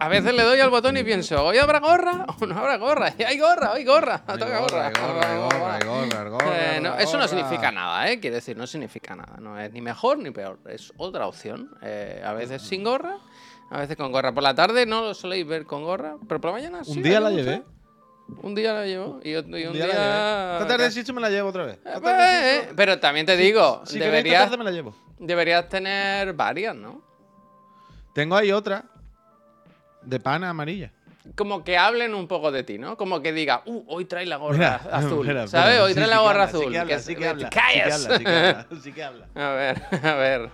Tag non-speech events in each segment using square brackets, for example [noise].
A veces le doy al botón y pienso, ¿hoy habrá gorra o no habrá gorra? Y [laughs] hay gorra, hay gorra, Hay toca gorra, Eh, eso no significa nada, ¿eh? Quiere decir, no significa nada. No es ni mejor ni peor. Es otra opción. Eh, a veces sin gorra, a veces con gorra. Por la tarde no lo soléis ver con gorra, pero por la mañana sí. Un día la mucho. Un día la llevo y, otro- y un, día. día. Esta tarde sí me la llevo otra vez. Eh, pues, eh, sí- pero también te digo, Si queréis, esta deberías, tarde me la llevo. deberías tener varias, ¿no? Tengo ahí otra de pana amarilla. Como que hablen un poco de ti, ¿no? Como que diga, uh, hoy trae la gorra Mira, azul. ¿Sabes? Hoy Sí, trae sí la gorra habla, azul. Sí que habla, que sí que habla. Sí que habla, [laughs] sí que habla. A ver, a ver.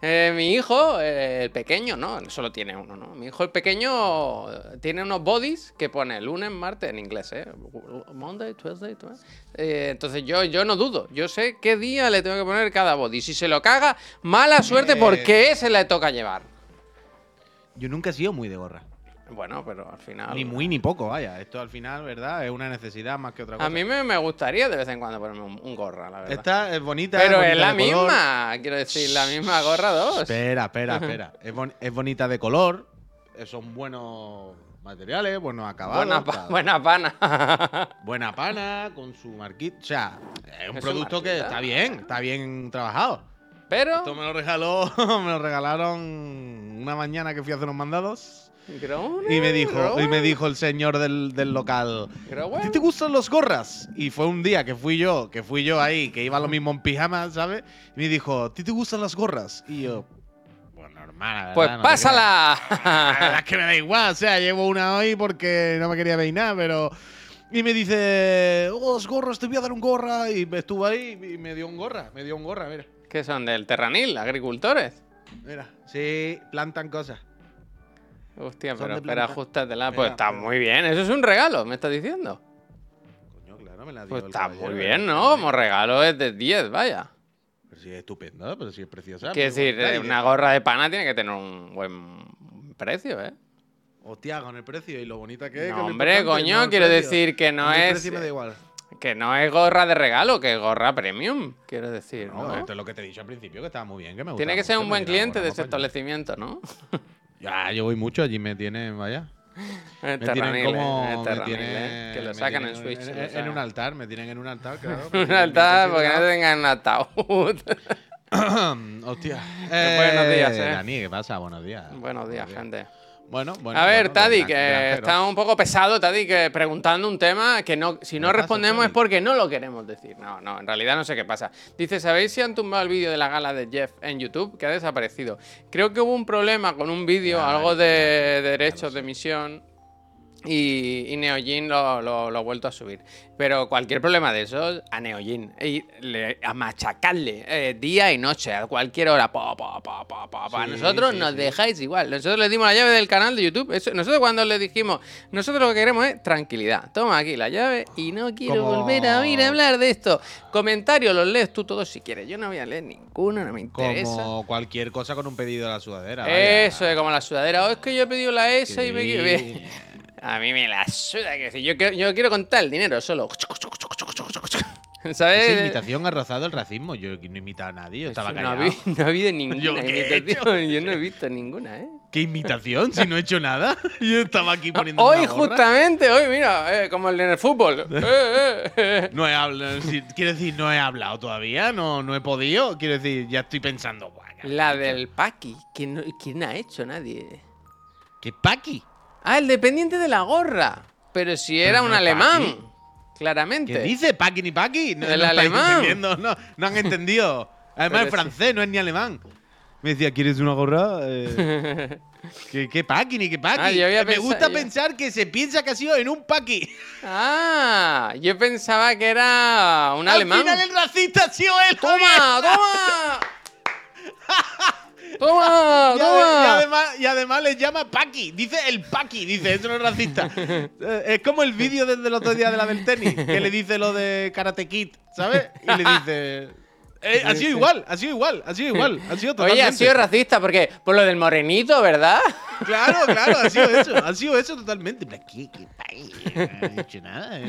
Eh, mi hijo, eh, el pequeño, no, solo tiene uno, ¿no? Mi hijo, el pequeño, tiene unos bodies que pone lunes, martes en inglés, ¿eh? Monday, Tuesday, Tuesday. Eh, entonces yo, yo no dudo, yo sé qué día le tengo que poner cada body. Si se lo caga, mala suerte Eh, porque ese le toca llevar. Yo nunca he sido muy de gorra. Bueno, pero al final. Ni muy ni poco, vaya. Esto al final, ¿verdad? Es una necesidad más que otra cosa. A mí me, me gustaría de vez en cuando ponerme un, un gorra, la verdad. Esta es bonita. pero bonita es la color. misma, quiero decir, la misma gorra dos. Espera, espera, espera. Es, bon- es bonita de color. Son buenos materiales, buenos acabados. Buena, pa- buena pana. [laughs] Buena pana, con su marquita. O sea, es un Es producto que está bien, está bien trabajado. Pero. Esto me lo regaló, [laughs] me lo regalaron una mañana que fui a hacer unos mandados. Y me dijo, y me dijo el señor del, del local, ¿a grown. ti te gustan los gorras? Y fue un día que fui yo, que fui yo ahí, que iba lo mismo en pijama, ¿sabes? Y me dijo, ¿a ti te gustan las gorras? Y yo, pues normal, la verdad, Pues no pásala. La verdad es que me da igual, o sea, llevo una hoy porque no me quería peinar, pero... Y me dice, oh, los gorros, te voy a dar un gorra. Y estuvo ahí y me dio un gorra, me dio un gorra, mira. ¿Qué son? ¿Del Terranil? ¿Agricultores? Mira, sí, plantan cosas. Hostia, Son pero de espera, planta. Mira, Pues está pero- muy bien. Eso es un regalo, me estás diciendo. Coño, claro, me la dio Pues el está muy bien, ¿no? Como regalo es de 10, vaya. Pero sí es estupendo, pero sí es preciosa. Quiero muy decir, bonita eh, y una gorra de pana tiene que tener un buen precio, ¿eh? Hostia, con el precio y lo bonita que es. No, que es lo hombre, importante, coño, el quiero precio. decir que no A mí el es- precio me da igual. Que no es gorra de regalo, que es gorra premium, quiero decir, No, ¿no? esto es lo que te he dicho al principio, que estaba muy bien, que me gusta. Tiene que ser un buen cliente de ese establecimiento, ¿no? [laughs] Ya, yo voy mucho, allí me tienen, vaya. Me tienen como. eh, me tienen- eh, que lo sacan en Switch. En, un altar, me tienen en un altar, [laughs] claro. Un altar, porque no considerado. tengan ataúd. [laughs] Hostia. Buenos días, eh. Dani, ¿qué pasa? Buenos días. Buenos días, gente. Bueno, bueno. A ver, bueno, Tadi, que está un poco pesado, Tadi, que preguntando un tema que no, si no ¿Qué pasa, respondemos es porque no lo queremos decir. No, no, en realidad no sé qué pasa. Dice, ¿sabéis si han tumbado el vídeo de la gala de Jeff en YouTube? Que ha desaparecido. Creo que hubo un problema con un vídeo, algo de derechos de emisión. Y, y Neojin lo, lo- lo ha vuelto a subir. Pero cualquier problema de esos, a Neojin. Y le- a machacarle eh, día y noche, a cualquier hora. Pa, Nosotros sí, nos sí. dejáis igual. Nosotros le dimos la llave del canal de YouTube. Eso- nosotros cuando le dijimos, nosotros lo que queremos es tranquilidad. Toma aquí la llave y no quiero Como- volver a oír hablar de esto. Comentarios los lees tú todos si quieres. Yo no voy a leer ninguno, no me interesa. Como cualquier cosa con un pedido de la sudadera. vaya. Eso es como la sudadera. Oh, es que yo he pedido la S y me. A mí me la suda que si yo quiero, yo quiero contar el dinero solo. ¿Sabes? Esa imitación ha rozado el racismo. Yo no he imitado a nadie, yo estaba no, callado. ha [laughs] no ha habido ninguna ¿Yo qué he imitación. Yo no he visto ninguna, ¿eh? ¿Qué imitación? Si no he hecho nada. [laughs] Yo estaba aquí poniendo Hoy, una justamente, hoy, mira, eh, como el en el fútbol. [laughs] Eh, eh, eh. No he hablado. quiero decir, no he hablado todavía. No, no he podido. Quiero decir, ya estoy pensando. "Buah, ya La he hecho". del Paki. ¿Quién, no- quién ha hecho? Nadie. ¿Qué paqui? Ah, el dependiente de la gorra. Pero si era Pero un no alemán. Paki. Claramente. ¿Qué dice? ¿Paqui ni paqui? No, El no alemán. No, no han [laughs] entendido. Además es francés, no es ni alemán. Me decía, ¿quieres una gorra? [laughs] Eh, ¿Qué, qué paqui ni qué paqui? Ah, yo había Me pensado- gusta yo- pensar que se piensa que ha sido en un paqui. Ah, yo pensaba que era un alemán. Al final el racista ha sido él. ¡Toma, toma! [laughs] ¡Toma, Y, además, y además le llama Paqui. Dice el Paqui. Dice, eso no es racista. Eh, es como el vídeo desde el otro día de la del tenis. Que le dice lo de Karate Kid, ¿sabes? Y le dice. eh, ha sido igual, ha sido igual, ha sido igual. Ha sido totalmente. Oye, ha sido racista porque por lo del morenito, ¿verdad? Claro, claro, ha sido eso, ha sido eso totalmente. ¿Qué, qué Paggy? No ha dicho nada. eh.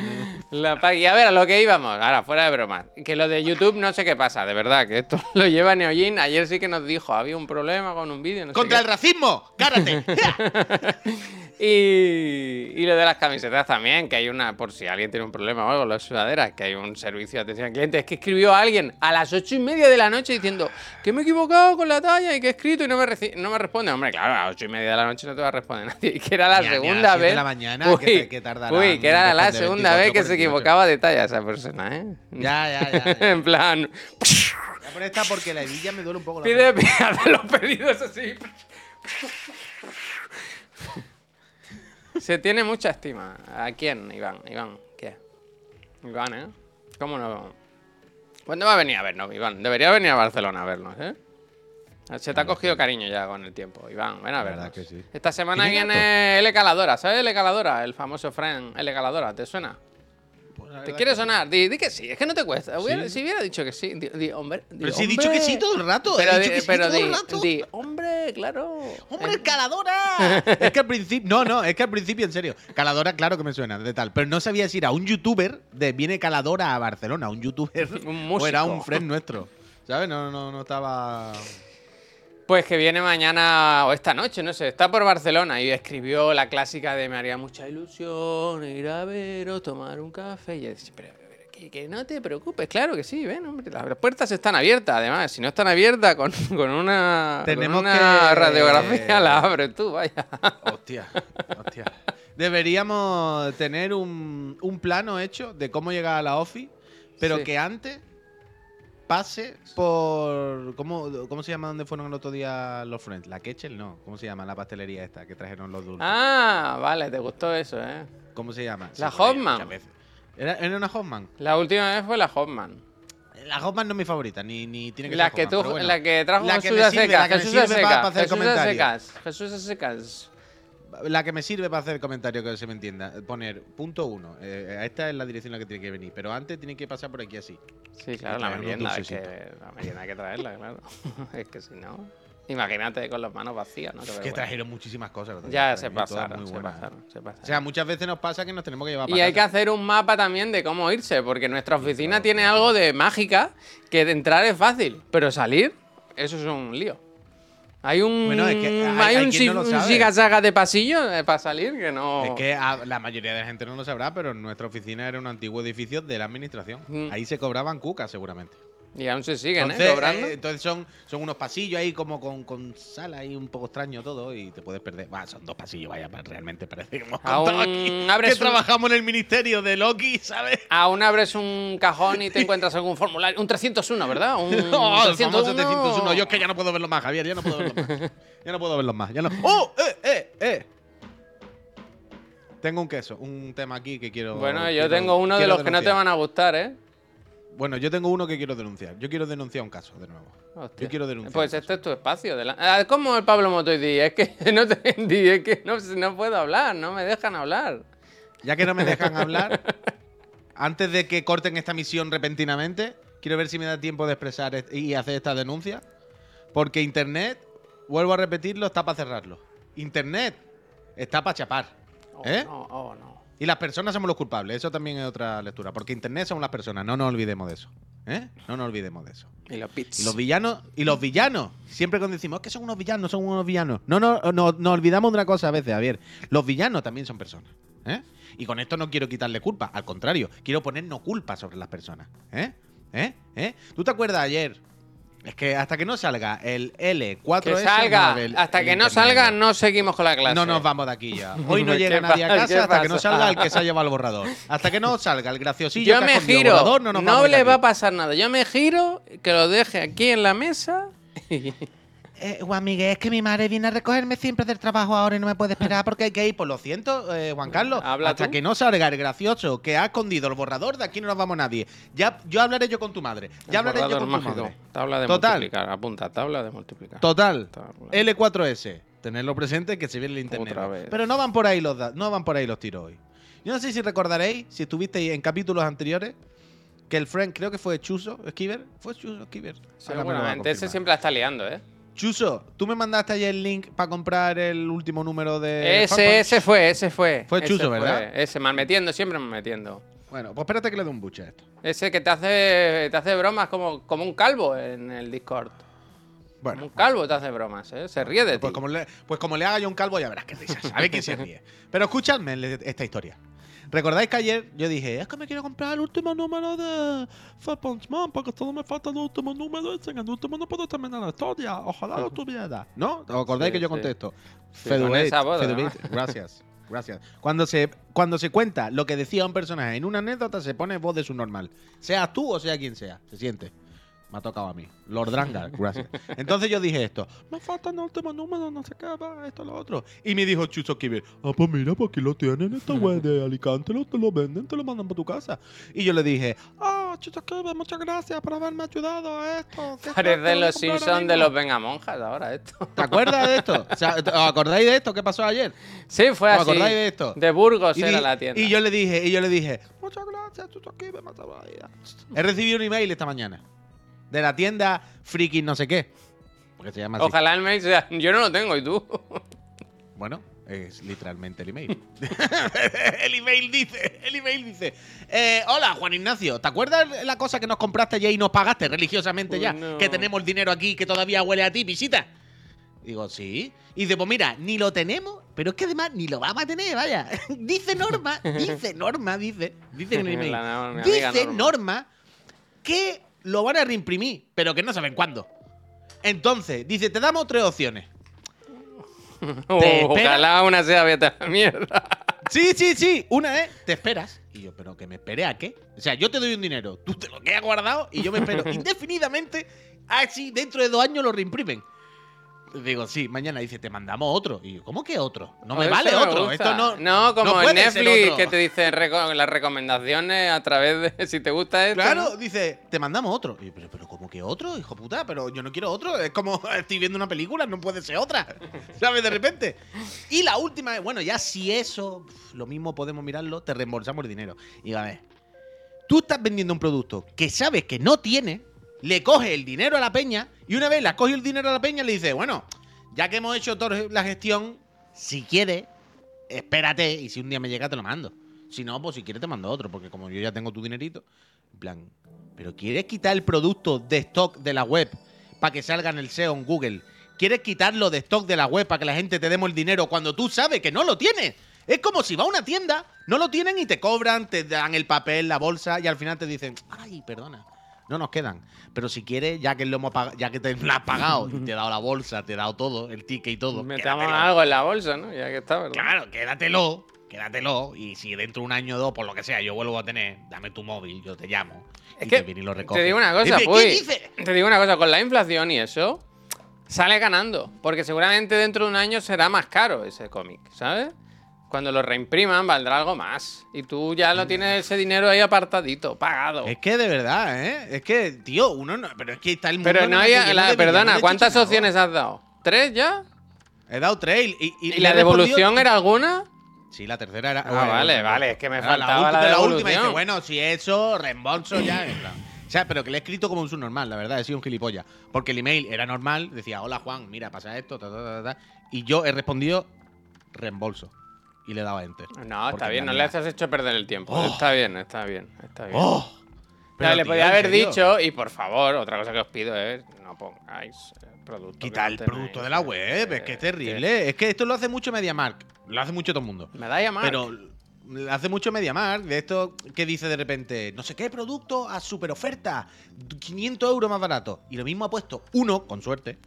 La Paggy. A ver, a lo que íbamos. Ahora, fuera de broma. Que lo de YouTube no sé qué pasa, de verdad. Que esto [laughs] lo lleva Neojin. Ayer sí que nos dijo, había un problema con un vídeo. No sé ¡Contra qué. el racismo! ¡Cárate! [laughs] Y, y lo de las camisetas también, que hay una, por si alguien tiene un problema o algo, las sudaderas, que hay un servicio de atención al cliente. Es que escribió a alguien a las ocho y media de la noche diciendo que me he equivocado con la talla y que he escrito y no me, no me responde. Hombre, claro, a las ocho y media de la noche no te va a responder [laughs] nadie. Y que era la segunda siete de vez. la mañana, Uy, que que uy, que era la segunda vez que 24, se 48. equivocaba de talla esa persona, ¿eh? Ya, ya, ya. [laughs] ya. en plan, Voy a poner esta porque la hebilla me duele un poco la pide, hace [laughs] los pedidos así. Se tiene mucha estima. ¿A quién, Iván? Iván, ¿qué? Iván, ¿eh? ¿Cómo no? ¿Cuándo va a venir a vernos, Iván? Debería venir a Barcelona a vernos, ¿eh? Se te ha cogido cariño ya con el tiempo, Iván. Ven a vernos. verdad que sí. Esta semana ¿Tiene viene L Caladora. ¿Sabes L Caladora? El famoso friend L Caladora. ¿Te suena? Pues ¿Te quiere sonar? Di, di que sí, es que no te cuesta. Hubiera-. Si hubiera dicho que sí, di, di, hombre. di, Pero si he dicho que sí todo el rato. Pero, he di, dicho que sí pero todo di, el rato. di, hombre, claro. ¡Hombre, caladora! [laughs] es que al principio. No, no, es que al principio, en serio. Caladora, claro que me suena, de tal. Pero no sabía si era un youtuber de viene caladora a Barcelona, un youtuber. [laughs] Un O era un friend nuestro. ¿Sabes? No, no, no estaba. Pues que viene mañana o esta noche, no sé, está por Barcelona y escribió la clásica de me haría mucha ilusión ir a veros, tomar un café. Y decía, pero, pero, que, que no te preocupes, claro que sí, ven, hombre, las puertas están abiertas, además, si no están abiertas con, [laughs] con una, con Tenemos una que- radiografía la abres tú, vaya. Hostia, hostia. Deberíamos tener un, un plano hecho de cómo llegar a la OFI, pero Sí. que antes pase por. ¿cómo, ¿Cómo se llama donde fueron el otro día los Friends? ¿La Ketchel? No. ¿Cómo se llama la pastelería esta que trajeron los dulces? Ah, vale, te gustó eso, ¿eh? ¿Cómo se llama? La Hoffman. ¿Era, ¿Era una Hoffman? La última vez fue la Hotman. La Hoffman no es mi favorita, ni, ni tiene que La ser que, Hoffman, tú, bueno. la que trajo La que Jesús secas. la que me Jesús secas. Jesús secas. Jesús secas. La que me sirve para hacer comentario que se me entienda. Poner punto uno. eh, esta es la dirección en la que tiene que venir. Pero antes tiene que pasar por aquí así. Sí, claro, la merienda, es que dulcecitos. la merienda hay que traerla, claro. [laughs] es que si no, imagínate con las manos vacías, ¿no? Es que trajeron muchísimas cosas. el otro Ya se pasaron, muy se pasaron, se pasaron. O sea, muchas veces nos pasa que nos tenemos que llevar y para hay que hacer un mapa también de cómo irse, porque nuestra oficina claro, tiene claro. algo de mágica, que de entrar es fácil, pero salir, eso es un lío. Hay un, Bueno, es que hay- un, no zigazaga de pasillo eh, para salir que no... Es que a- la mayoría de la gente no lo sabrá, pero nuestra oficina era un antiguo edificio de la administración. Mm. Ahí se cobraban cucas, seguramente. Y aún se siguen, Entonces, ¿eh? Cobrando. eh, entonces son, son unos pasillos ahí como con, con sala ahí un poco extraño todo y te puedes perder. Bah, son dos pasillos, vaya, realmente parece que hemos contado aquí abres que un- trabajamos en el ministerio de Loki, ¿sabes? Aún abres un cajón y te [laughs] encuentras algún formulario. Un 301, ¿verdad? Un [laughs] el 301. famoso 301. Yo es que ya no puedo verlo más, Javier, ya no puedo verlo más. Ya no puedo verlo más. Ya no. ¡Oh! ¡Eh, eh, eh! Tengo un queso, un tema aquí que quiero. Bueno, yo quiero- tengo uno de los que no te van a gustar, ¿eh? Bueno, yo tengo uno que quiero denunciar. Yo quiero denunciar un caso de nuevo. Hostia. Yo quiero denunciar. Pues este es tu espacio. de la- Ah, ¿Cómo el Pablo Motoidi? [laughs] Es que no te es que no, no puedo hablar, no me dejan hablar. Ya que no me dejan [laughs] hablar, antes de que corten esta misión repentinamente, quiero ver si me da tiempo de expresar y hacer esta denuncia. Porque Internet, vuelvo a repetirlo, está para cerrarlo. Internet está para chapar. Oh, ¿Eh? no, oh, no. Y las personas somos los culpables. Eso también es otra lectura. Porque Internet somos las personas. No nos olvidemos de eso. ¿Eh? No nos olvidemos de eso. Y los pits. Y los villanos, y los villanos, siempre cuando decimos "Es que son unos villanos, son unos villanos. No, no, no, nos olvidamos de una cosa a veces, Javier. Los villanos también son personas. ¿eh? Y con esto no quiero quitarle culpa, al contrario, quiero poner no culpa sobre las personas. ¿Eh? ¿Eh? ¿Eh? ¿Tú te acuerdas ayer? Es que hasta que no salga el L4S. que salga. no, el- Hasta el que no salga, no. no seguimos con la clase. No nos vamos de aquí ya. [laughs] Hoy no ¿Qué llega nadie a casa ¿Qué hasta que no salga el que se ha llevado el borrador. Hasta que no salga el graciosillo Yo que ha me el giro. borrador, no No, nos vamos de le aquí. va a pasar nada. Yo me giro, que lo deje aquí en la mesa. [laughs] Eh, Juan Miguel, es que mi madre viene a recogerme siempre del trabajo ahora y no me puede esperar porque hay que ir. Pues lo siento, eh, Juan Carlos. Habla hasta tú. que no salga el gracioso que ha escondido el borrador, de aquí no nos vamos nadie. Ya, yo hablaré yo con tu madre. Ya hablaré yo con tu madre. Tabla de Total. multiplicar. Apunta, tabla de multiplicar. Total. Tabla. L4S. Tenerlo presente que se viene el internet. Otra vez. Pero no van por ahí los no van por ahí los tiros hoy. Yo no sé si recordaréis, si estuvisteis en capítulos anteriores, que el friend, creo que fue Chuso Skiver. ¿Fue Chuso va a Seguramente. Ese siempre la está liando, ¿eh? Chuso, tú me mandaste ayer el link para comprar el último número de. Ese, ese fue, ese fue. Fue ese Chuso, ¿verdad? Ese, mal metiendo, siempre mal metiendo. Bueno, pues espérate que le dé un buche a esto. Ese que te hace, te hace bromas como, como un calvo en el Discord. Como Bueno, un calvo te hace bromas, ¿eh? Se ríe de ti. pues como, le, pues como le haga yo un calvo, ya verás que risa. Sabe que se ríe. Pero escuchadme esta historia. ¿Recordáis que ayer yo dije, es que me quiero comprar el último número de Punch Man porque solo me falta el último número el último no puedo terminar la historia. Ojalá lo tuviera. ¿No? ¿Os acordáis Sí, que yo contesto? Sí, además. [laughs] Gracias. Gracias. Cuando se, cuando se cuenta lo que decía un personaje en una anécdota, se pone voz de su normal. Seas tú o sea quien sea. Se siente. Me ha tocado a mí. Lord Drangar, [laughs] gracias. Entonces yo dije esto. Me falta el último número, no sé qué, va, esto, lo otro. Y me dijo Chuso Kibir, ah, pues mira, pues aquí lo tienen, esta web de Alicante, lo, te lo venden, te lo mandan para tu casa. Y yo le dije, ah, Chuso Kibir, muchas gracias por haberme ayudado a esto. que Parece a los Simpsons de mismo". los Vengamonjas ahora esto. ¿Te acuerdas de esto? O sea, ¿Os acordáis de esto? ¿Qué pasó ayer? Sí, fue ¿Os así. acordáis de esto? De Burgos Y, era la tienda. y yo le dije, y yo le dije, muchas gracias, Chuso Kibir, me ha salvado la vida". He recibido un email esta mañana de la tienda Friki no sé qué. Porque se llama así. Ojalá el mail sea. Yo no lo tengo, ¿y tú? Bueno, es literalmente el email. [laughs] [laughs] el email dice, el email dice, eh, hola Juan Ignacio, ¿te acuerdas la cosa que nos compraste ayer y nos pagaste religiosamente Uy, ya? no. Que tenemos el dinero aquí que todavía huele a ti, visita. Digo, sí. Y dice, pues mira, ni lo tenemos, pero es que además ni lo vamos a tener, vaya. [laughs] dice Norma, dice Norma, dice, dice en el email. La- dice Norma. Norma que lo van a reimprimir, pero que no saben cuándo. Entonces, dice, te damos tres opciones. [laughs] Espera. ojalá una sea vete a la mierda. Sí, sí, sí. Una es, te esperas. Y yo, pero que me espere a qué? O sea, yo te doy un dinero, tú te lo quedas guardado y yo me espero [laughs] indefinidamente. Así, dentro de dos años lo reimprimen. Digo, sí, mañana dice, te mandamos otro. Y yo, ¿cómo que otro? No me Eso vale otro. gusta. Esto no. No, como no en Netflix que te dice reco- las recomendaciones a través de [laughs] si te gusta esto. Claro, ¿no? dice, te mandamos otro. Y yo, pero, pero, ¿cómo que otro, hijo puta? Pero yo no quiero otro. Es como [laughs] estoy viendo una película, no puede ser otra. [laughs] ¿Sabes? De repente. Y la última es, bueno, ya si eso, lo mismo podemos mirarlo, te reembolsamos el dinero. Y a ver, tú estás vendiendo un producto que sabes que no tiene, le coges el dinero a la peña y una vez le has cogido el dinero a la peña le dices, bueno, ya que hemos hecho toda la gestión, si quieres, espérate y si un día me llega te lo mando. Si no, pues si quieres te mando otro, porque como yo ya tengo tu dinerito, en plan, pero ¿quieres quitar el producto de stock de la web para que salga en el SEO en Google? ¿Quieres quitarlo de stock de la web para que la gente te demos el dinero cuando tú sabes que no lo tienes? Es como si va a una tienda, no lo tienen y te cobran, te dan el papel, la bolsa y al final te dicen, ay, perdona, no nos quedan. Pero si quieres, ya que lo hemos ya que te lo has pagado y te he dado la bolsa, te he dado todo, el ticket y todo. Metamos quédatelo. algo en la bolsa, ¿no? Ya que está, ¿verdad? Claro, quédatelo, quédatelo. Y si dentro de un año o dos, por lo que sea, yo vuelvo a tener, dame tu móvil, yo te llamo. Es y que te y lo. Te digo una cosa, Es de, Puy. ¿Qué dices? Te digo una cosa, con la inflación y eso, sale ganando. Porque seguramente dentro de un año será más caro ese cómic, ¿sabes? Cuando lo reimpriman valdrá algo más. Y tú ya lo tienes ese dinero ahí apartadito, pagado. Es que de verdad, ¿eh? Es que, tío, uno no. Pero es que está el mundo. Pero no hay. la- perdona, ¿cuántas opciones has dado? ¿Tres ya? He dado trail. ¿Y, y, ¿Y le la devolución era alguna? Sí, la tercera era. Ah, bueno, vale, vale, es que me faltaba la ulti- última dice, devolución. bueno, si eso, reembolso ya. en plan. O sea, pero que le he escrito como un subnormal, la verdad, he sido un gilipollas. Porque el email era normal, decía, hola Juan, mira, pasa esto, ta, ta, ta, ta", Y yo he respondido reembolso. Y le daba enter. No, está bien, en no le has hecho perder el tiempo. Oh. Está bien, está bien, está bien. ¡Oh! Pero, le podía ¿en haber dicho, y por favor, otra cosa que os pido es no pongáis eh, producto. Quita el tenéis, producto de la web, es que eh, es terrible. Es que esto lo hace mucho MediaMark. Lo hace mucho todo el mundo. Me da llamar. Pero lo hace mucho MediaMark. De esto que dice de repente, no sé qué producto a super oferta, 500 euros más barato. Y lo mismo ha puesto uno, con suerte,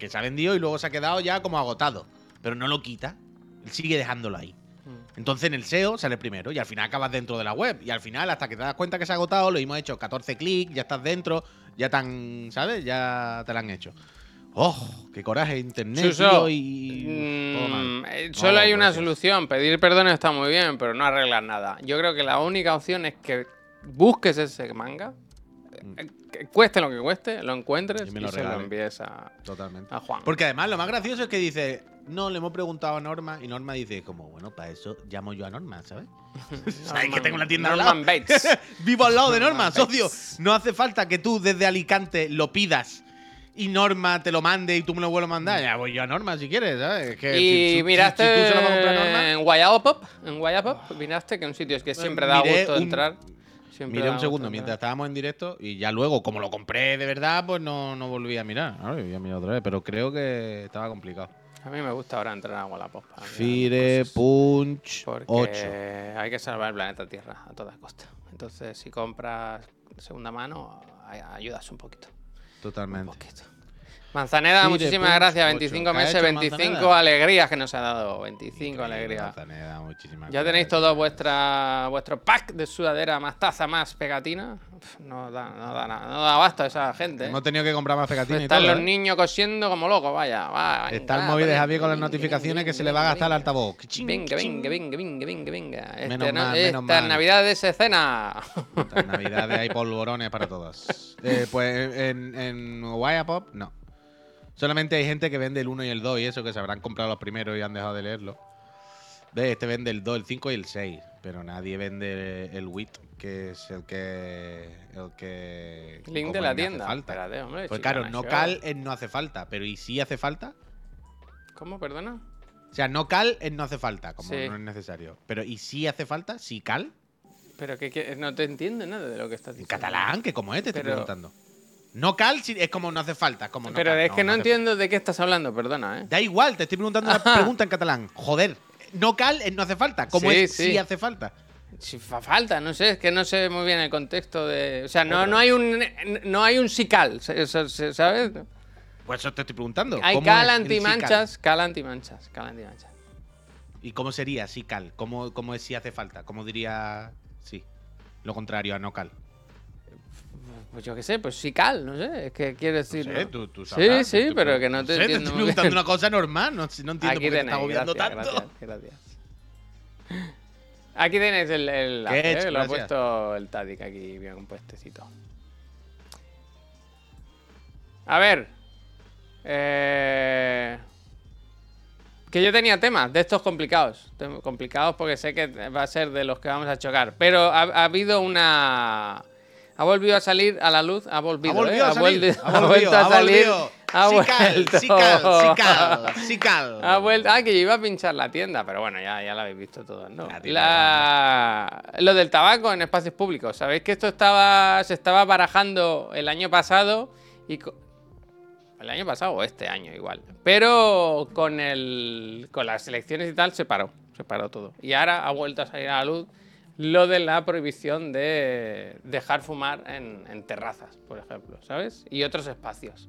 que se ha vendido y luego se ha quedado ya como agotado. Pero no lo quita. Él sigue dejándolo ahí. Mm. Entonces en el SEO sale primero y al final acabas dentro de la web. Y al final, hasta que te das cuenta que se ha agotado, lo hemos hecho 14 clics, ya estás dentro, ya tan, ¿sabes? Ya te lo han hecho. ¡Oh! ¡Qué coraje! Internet, Chuso, y... mm, eh, solo No, hay una gracias. solución. Pedir perdón está muy bien, pero no arreglar nada. Yo creo que la única opción es que busques ese manga, cueste lo que cueste, lo encuentres Y y, me lo se lo envíes a, Totalmente. a Juan. Porque además lo más gracioso es que dice, no, le hemos preguntado a Norma y Norma dice, como, bueno, para eso llamo yo a Norma, ¿sabes? [laughs] ¿Sabes que tengo una tienda al lado? Norman Bates. [laughs] Vivo al lado de Norma, Norman socio. Bates. No hace falta que tú desde Alicante lo pidas y Norma te lo mande y tú me lo vuelves a mandar, ya voy yo a Norma si quieres, ¿sabes? Es que Y si- miraste si tú se lo vas a comprar a Norma, en Wallapop, en Wallapop, miraste que es un sitio que siempre da gusto un- entrar. Siempre Miré un segundo mientras estábamos en directo y ya luego, como lo compré de verdad, pues no, no volví a mirar. Ahora voy a mirar otra vez, pero creo que estaba complicado. A mí me gusta ahora entrar a Wallapop. Fire Punch Porque 8. hay que salvar el planeta Tierra a toda costa. Entonces, si compras segunda mano, ay- ayudas un poquito. Un Totalmente. poquito. Manzaneda, muchísimas Punch gracias. 8. 25 ¿Qué ha meses, hecho 25 Manzaneda? alegrías que nos ha dado. 25 Increíble, alegrías. Manzaneda, muchísimas Ya tenéis gracias. todo vuestra, vuestro pack de sudadera, más taza, más pegatina. Uf, No da, no da, nada, no da abasto a esa gente. Hemos tenido que comprar más pegatinas y Están todo. los ¿eh? niños cosiendo como locos, vaya. va, Está el móvil de Javier con las notificaciones venga, que se le va a gastar el altavoz. Venga, venga, venga, venga, venga, venga. Este, Menos no- mal, menos Esta mal. Navidad de escena. Estas navidades hay polvorones para todos. [laughs] Eh, pues en, en Wallapop, no. Solamente hay gente que vende el 1 y el 2 y eso, que se habrán comprado los primeros y han dejado de leerlo. Este vende el 2, el 5 y el 6. Pero nadie vende el WIT, que es el que. El que. Link de la tienda. falta. Espérate, hombre. Pues claro, no cal es no hace falta. Pero ¿y si hace falta? ¿Cómo, perdona? O sea, no cal es no hace falta, como Sí. no es necesario. Pero ¿y si hace falta? ¿Si cal? Pero que, que- no te entiendo nada de lo que estás En diciendo. catalán, que como es, te estoy Pero- preguntando. No cal es como no hace falta. Como no Pero cal, es que no, entiendo de qué estás hablando, perdona, ¿eh? Da igual, te estoy preguntando una [laughs] Ajá. pregunta en catalán. Joder, no cal es no hace falta. ¿Cómo Sí, es sí. si hace falta? Si fa falta, no sé, es que no sé muy bien el contexto de. O sea, no, no hay un no hay un sical, ¿sabes? Pues eso te estoy preguntando. Hay ¿Cómo cal antimanchas, cal antimanchas, cal antimanchas. ¿Y cómo sería si cal? ¿Cómo, ¿Cómo es si hace falta? ¿Cómo diría sí? Lo contrario a no cal. Pues yo qué sé, pues sí cal, no sé, es que quiere No decir. sé, ¿no? tú, tú Sí, sabrás, sí, tú- pero que no te sé, entiendo estoy muy preguntando [laughs] una cosa normal. No, no entiendo Aquí por qué te agobiando gracias, tanto. gracias, gracias. Aquí tenéis el. ¿eh? lo ha puesto el Tadic aquí bien compuestecito. A ver. Eh, que yo tenía temas de estos complicados. Complicados porque sé que va a ser de los que vamos a chocar. Pero ha, ha habido una. Ha volvido a salir a la luz. Ha volvido, Ha volvido ¿eh? a salir, ha vuelto a salir. Ha vuelto. sí cal, sí cal, sí cal. [laughs] Ha vuelto. Ah, que yo iba a pinchar la tienda, pero bueno, ya, ya la habéis visto todos, ¿no? La Lo del tabaco en espacios públicos. Sabéis que esto estaba. se estaba barajando el año pasado y. El año pasado o este año igual. Pero con el. con las elecciones y tal se paró. Se paró todo. Y ahora ha vuelto a salir a la luz lo de la prohibición de dejar fumar en, terrazas, por ejemplo, ¿sabes? Y otros espacios.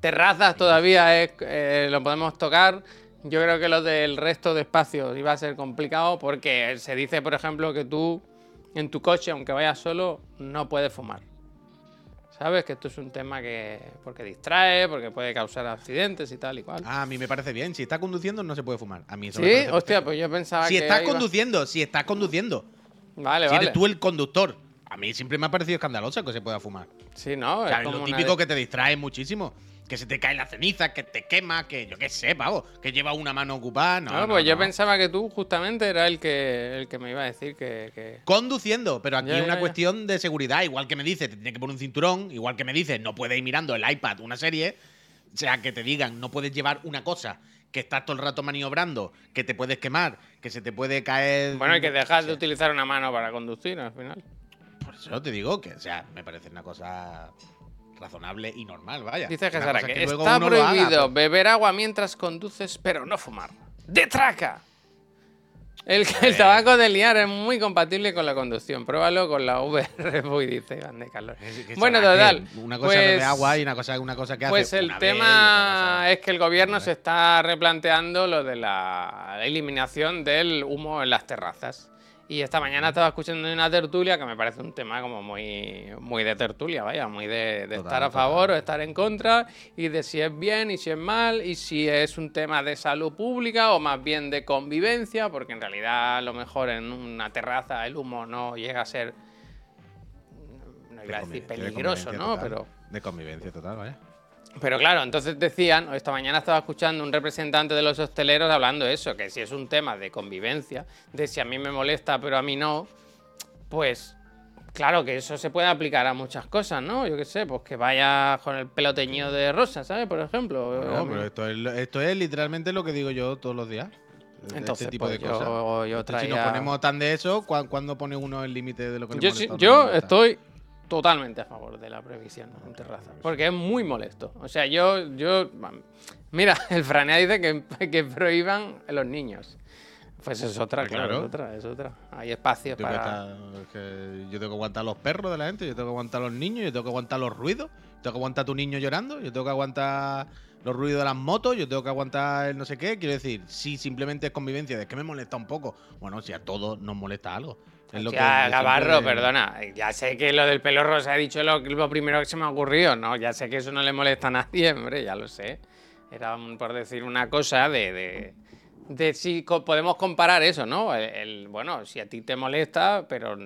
Terrazas todavía es, eh, lo podemos tocar. Yo creo que lo del resto de espacios iba a ser complicado porque se dice, por ejemplo, que tú en tu coche, aunque vayas solo, no puedes fumar. ¿Sabes? Que esto es un tema que. porque distrae, porque puede causar accidentes y tal y cual. Ah, a mí me parece bien. Si está conduciendo, no se puede fumar. A mí eso me sí, parece hostia, perfecto. pues yo pensaba Si que. estás iba- conduciendo, si estás conduciendo. Vale, si vale. eres tú el conductor. A mí siempre me ha parecido escandaloso que se pueda fumar. Sí, no, O es sea, como lo típico que te distrae muchísimo. Que se te cae la ceniza, que te quema, que yo qué sé, pavo. Que lleva una mano ocupada. No, No, no, pues yo no. pensaba que tú justamente era el que, el que me iba a decir que. que- Conduciendo, pero aquí es una ya. cuestión de seguridad. Igual que me dice, te tiene que poner un cinturón. Igual que me dice, no puedes ir mirando el iPad una serie. O sea, que te digan, no puedes llevar una cosa que estás todo el rato maniobrando, que te puedes quemar, que se te puede caer. Bueno, hay que dejar de utilizar una mano para conducir al final. Por eso te digo que, o sea, me parece una cosa razonable y normal, vaya. Dice Gesara que, luego está haga, prohibido pues. beber agua mientras conduces, pero no fumar. ¡De traca! El, el tabaco de liar es muy compatible con la conducción. Pruébalo con la VR [laughs] dice Iván de. Es que Bueno, total. que Una cosa pues- agua y una cosa, una cosa que Pues hace. el vez y tema es que el gobierno se está replanteando lo de la eliminación del humo en las terrazas. Y esta mañana estaba escuchando una tertulia que me parece un tema como muy, muy de tertulia, vaya, muy de, de Total, estar a total. favor o estar en contra y de si es bien y si es mal y si es un tema de salud pública o más bien de convivencia, porque en realidad a lo mejor en una terraza el humo no llega a ser, no iba a decir de peligroso, ¿no? total. Pero... De convivencia total, vaya. Pero claro, entonces decían, esta mañana estaba escuchando un representante de los hosteleros hablando de eso, que si es un tema de convivencia, de si a mí me molesta pero a mí no, pues claro que eso se puede aplicar a muchas cosas, ¿no? Yo qué sé, pues que vaya con el pelo teñido de rosa, ¿sabes? Por ejemplo. No, pero esto es, esto es literalmente lo que digo yo todos los días. Entonces, este tipo pues, de cosas. yo, yo Entonces, Si nos ponemos tan de eso, ¿cuán- ¿cuándo pone uno el límite de lo que le Yo, molesta sí- yo molesta? estoy totalmente a favor de la prohibición en terraza. Porque es muy molesto. O sea, yo. yo mira, [laughs] el Franea dice que, que prohíban a los niños. Pues es otra, Ah, claro, claro. es otra, es otra. Hay que para. estar- es que yo tengo que aguantar los perros de la gente, yo tengo que aguantar los niños, yo tengo que aguantar los ruidos, yo tengo que aguantar a tu niño llorando, yo tengo que aguantar los ruidos de las motos, yo tengo que aguantar el no sé qué. Quiero decir, si simplemente es convivencia, es que me molesta un poco. Bueno, si a todos nos molesta algo. Es lo que Ya, Gavarro, siempre- perdona. Ya sé que lo del pelo rosa he dicho lo, lo primero que se me ha ocurrido, ¿no? Ya sé que eso no le molesta a nadie, hombre, ya lo sé. Era un- por decir una cosa de, de, de si podemos comparar eso, ¿no? El, el- bueno, si a ti te molesta, pero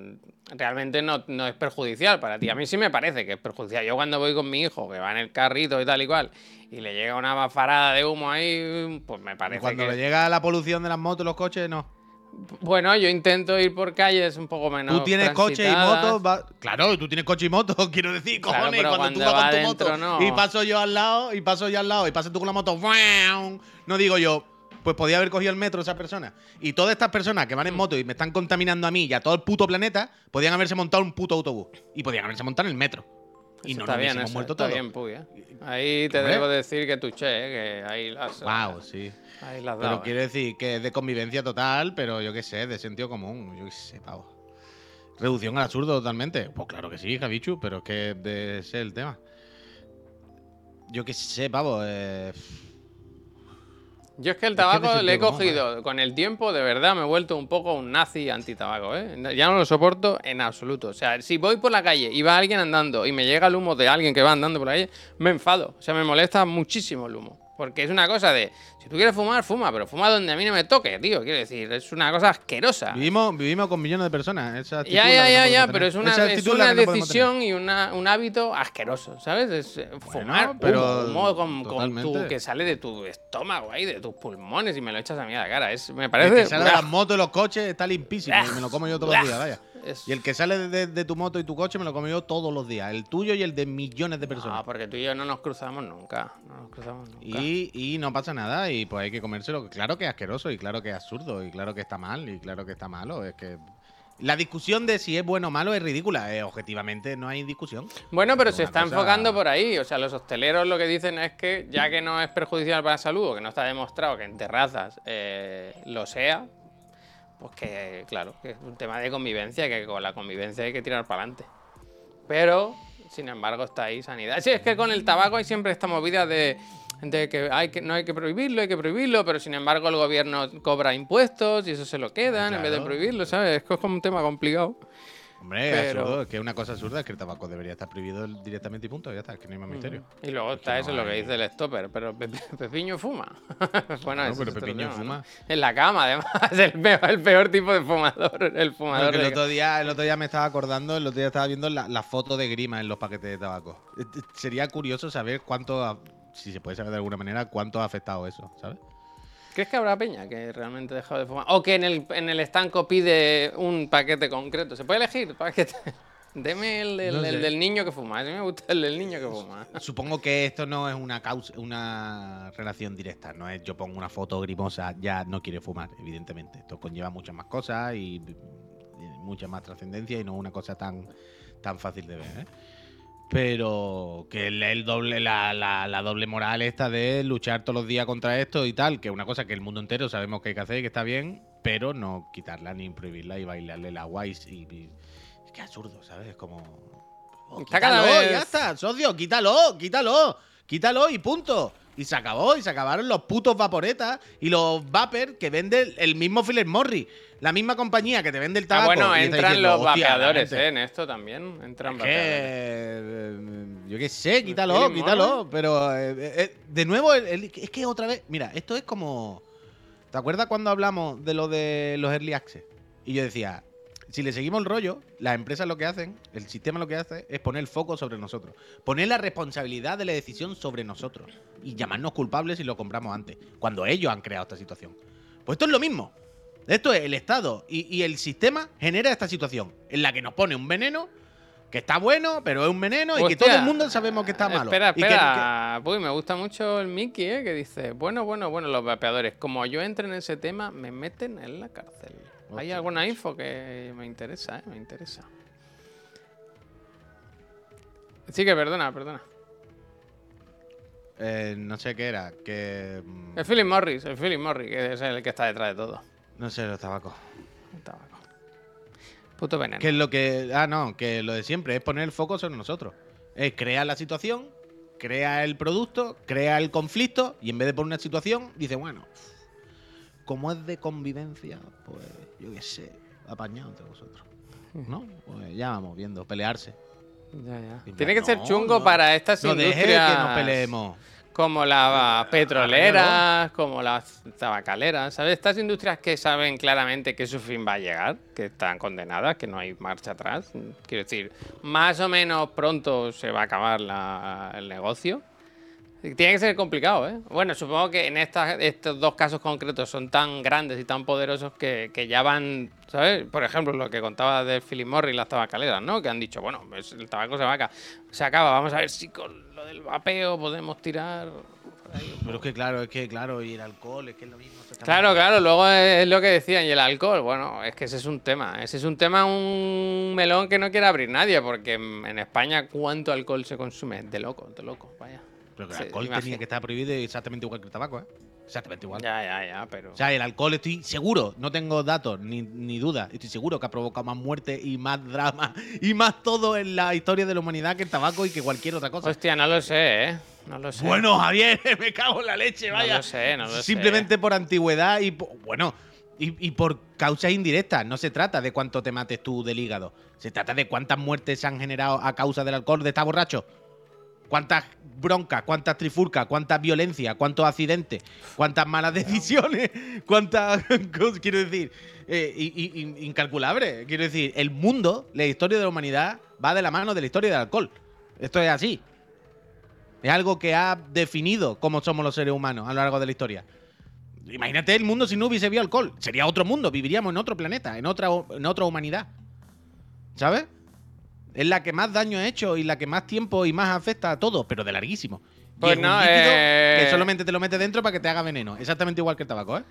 realmente no, no es perjudicial para ti. A mí sí me parece que es perjudicial. Yo cuando voy con mi hijo, que va en el carrito y tal y cual, y le llega una bafarada de humo ahí, pues me parece cuando que... le llega la polución de las motos los coches, no. Bueno, yo intento ir por calles un poco menos Tú tienes coche y moto, va- claro, tú tienes coche y moto, [laughs] quiero decir, Claro, cojones, y pero cuando, tú vas va con tu moto no. y paso yo al lado, y paso yo al lado, y pasas tú con la moto, no digo yo, pues podía haber cogido el metro esa persona. Y todas estas personas que van Mm. en moto y me están contaminando a mí y a todo el puto planeta, podían haberse montado un puto autobús. Y podían haberse montado en el metro. Y Eso no está nos bien, eso, muerto está todos. bien, Puy, ¿eh? Ahí te debo decir que tuché, ¿eh? que ahí las, Wow, sí. ahí las Pero ¿eh? quiero decir que es de convivencia total, pero yo qué sé, de sentido común. Yo qué sé, pavo. Reducción al absurdo totalmente. Pues claro que sí, Javichu, pero es que ese es el tema. Yo qué sé, pavo. eh, Yo es que el Es que es tabaco le he cogido con el tiempo, de verdad, me he vuelto un poco un nazi antitabaco, ¿eh? Ya no lo soporto en absoluto. O sea, si voy por la calle y va alguien andando y me llega el humo de alguien que va andando por calle, me enfado. O sea, me molesta muchísimo el humo. Porque es una cosa de, si tú quieres fumar, fuma, pero fuma donde a mí no me toque, tío. Quiero decir, es una cosa asquerosa. vivimos, vivimos con millones de personas. Esa Ya, ya, no ya, ya, pero es una, es una no decisión y una, un hábito asqueroso, ¿sabes? Es eh, fumar pero humo, con, con tu, que sale de tu estómago ahí, de tus pulmones y me lo echas a mí a la cara. Es, me El parece... que sale de las motos y los coches está limpísimo y me lo como yo todos los días, vaya. Es- Y el que sale de, de tu moto y tu coche me lo como yo todos los días. El tuyo y el de millones de personas. No, porque tú y yo no nos cruzamos nunca. No nos cruzamos nunca. Y, y no pasa nada y pues hay que comérselo. Claro que es asqueroso y claro que es absurdo y claro que está mal y claro que está malo. Es que la discusión de si es bueno o malo es ridícula. Eh, objetivamente no hay discusión. Bueno, pero Es se está cosa- enfocando por ahí. O sea, los hosteleros lo que dicen es que ya que no es perjudicial para la salud o que no está demostrado que en terrazas eh, lo sea, pues que, claro, que es un tema de convivencia, que con la convivencia hay que tirar para adelante. Pero, sin embargo, está ahí sanidad. Sí, es que con el tabaco hay siempre esta movida de, de que, hay que no hay que prohibirlo, hay que prohibirlo, pero sin embargo el gobierno cobra impuestos y eso se lo quedan en vez de prohibirlo, ¿sabes? Es como un tema complicado. Hombre, Pero- es absurdo. Es que una cosa absurda es que el tabaco debería estar prohibido directamente y punto. Ya está, es que no hay más misterio. Y luego está no eso, lo que dice el stopper. Pero Pe- Pepiño fuma. [laughs] bueno, eso pero Pepiño tema, fuma. ¿no? En la cama, además. [laughs] El peor, el peor tipo de fumador. El fumador el otro, día, el otro día me estaba acordando, el otro día estaba viendo la, la foto de grima en los paquetes de tabaco. Eh, eh, Sería curioso saber cuánto, si se puede saber de alguna manera, cuánto ha afectado eso, ¿sabes? ¿Crees que habrá peña que realmente ha dejado de fumar? O que en el, en el estanco pide un paquete concreto. ¿Se puede elegir [laughs] paquete? Deme el, No el del niño que fuma. A mí me gusta el del niño que fuma. [laughs] Supongo que esto no es una causa, una relación directa, no es yo pongo una foto grimosa, ya no quiere fumar, evidentemente. Esto conlleva muchas más cosas y, y mucha más trascendencia y no una cosa tan, tan fácil de ver, ¿eh? Pero que el, el doble, la, la- la doble moral esta de luchar todos los días contra esto y tal, que es una cosa que el mundo entero sabemos que hay que hacer y que está bien, pero no quitarla ni prohibirla y bailarle el agua y, y- es que es absurdo, ¿sabes? Es como... oh, Está cada quítalo, vez- ya está, socio, quítalo, quítalo, quítalo y punto. Y se acabó, y se acabaron los putos vaporetas y los vapers que vende el mismo Philip Morris, la misma compañía que te vende el Ah, tabaco. bueno, y está entran diciendo, los "Hostia, la vapeadores, gente". ¿eh? En esto también. Entran Es vapeadores. que, eh, yo qué sé, quítalo, quítalo. Pero eh, eh, de nuevo, el- el- es que otra vez, mira, esto es como. ¿Te acuerdas cuando hablamos de lo de los early access? Y yo decía, si le seguimos el rollo, las empresas lo que hacen, el sistema lo que hace es poner el foco sobre nosotros. Poner la responsabilidad de la decisión sobre nosotros. Y llamarnos culpables si lo compramos antes. Cuando ellos han creado esta situación. Pues esto es lo mismo. Esto es el Estado y, y el sistema genera esta situación en la que nos pone un veneno Que está bueno, pero es un veneno y que todo el mundo sabemos que está malo. Espera, que- espera. Uy, me gusta mucho el Mickey, ¿eh? Que dice, bueno, bueno, bueno, los vapeadores. Como yo entre en ese tema, me meten en la cárcel. Hay alguna info que me interesa, ¿eh? Me interesa. Sí que perdona, perdona. Eh, no sé qué era, que. mm, El Philip Morris, el Philip Morris, que es el que está detrás de todo. No sé, los tabacos. El tabaco. Puto veneno. Que es lo que. Ah, no, que lo de siempre es poner el foco sobre nosotros. Es crear la situación, crea el producto, crea el conflicto y en vez de poner una situación, dice, bueno, como es de convivencia, pues yo qué sé, apañado entre vosotros. ¿No? Pues ya vamos viendo, pelearse. Ya, ya. Tiene que ser chungo no. para estas No industrias. que nos peleemos. Como las petroleras, como las tabacaleras, ¿sabes? Estas industrias que saben claramente que su fin va a llegar, que están condenadas, que no hay marcha atrás. Quiero decir, más o menos pronto se va a acabar la- el negocio. Tiene que ser complicado, ¿eh? Bueno, supongo que en estas, estos dos casos concretos son tan grandes y tan poderosos que, que ya van, ¿sabes? Por ejemplo, lo que contaba de Philip Morris y las tabacaleras, ¿no? Que han dicho, bueno, pues el tabaco se, va a ca- se acaba, vamos a ver si con lo del vapeo podemos tirar... Pero es que claro, es que claro, y el alcohol, es que es lo mismo. Claro, claro, luego es lo que decían, y el alcohol, bueno, es que ese es un tema, ese es un tema, un melón que no quiere abrir nadie, porque en España cuánto alcohol se consume, de loco, de loco, vaya. Pero que el Sí, alcohol tenía que estar prohibido exactamente igual que el tabaco, ¿eh? Exactamente igual. Ya, ya, ya, pero... O sea, el alcohol estoy seguro, no tengo datos ni, ni dudas, estoy seguro que ha provocado más muerte y más drama y más todo en la historia de la humanidad que el tabaco y que cualquier otra cosa. Hostia, no lo sé, ¿eh? No lo sé. Bueno, Javier, [laughs] me cago en la leche, No vaya. lo sé, no lo sé. Simplemente por antigüedad y, po- bueno, y, y por causas indirectas. No se trata de cuánto te mates tú del hígado. Se trata de cuántas muertes se han generado a causa del alcohol de estar borracho. Cuántas broncas, cuántas trifulcas, cuántas violencia, cuántos accidentes, cuántas malas decisiones, [laughs] cuántas cosas, quiero decir, eh, incalculable. Quiero decir, el mundo, la historia de la humanidad, va de la mano de la historia del alcohol. Esto es así. Es algo que ha definido cómo somos los seres humanos a lo largo de la historia. Imagínate el mundo si no hubiese habido alcohol. Sería otro mundo, viviríamos en otro planeta, en otra, en otra humanidad. ¿Sabes? Es la que más daño ha hecho y la que más tiempo y más afecta a todo, pero de larguísimo. Y Pues un no, líquido eh, que solamente te lo metes dentro para que te haga veneno. Exactamente igual que el tabaco, ¿eh?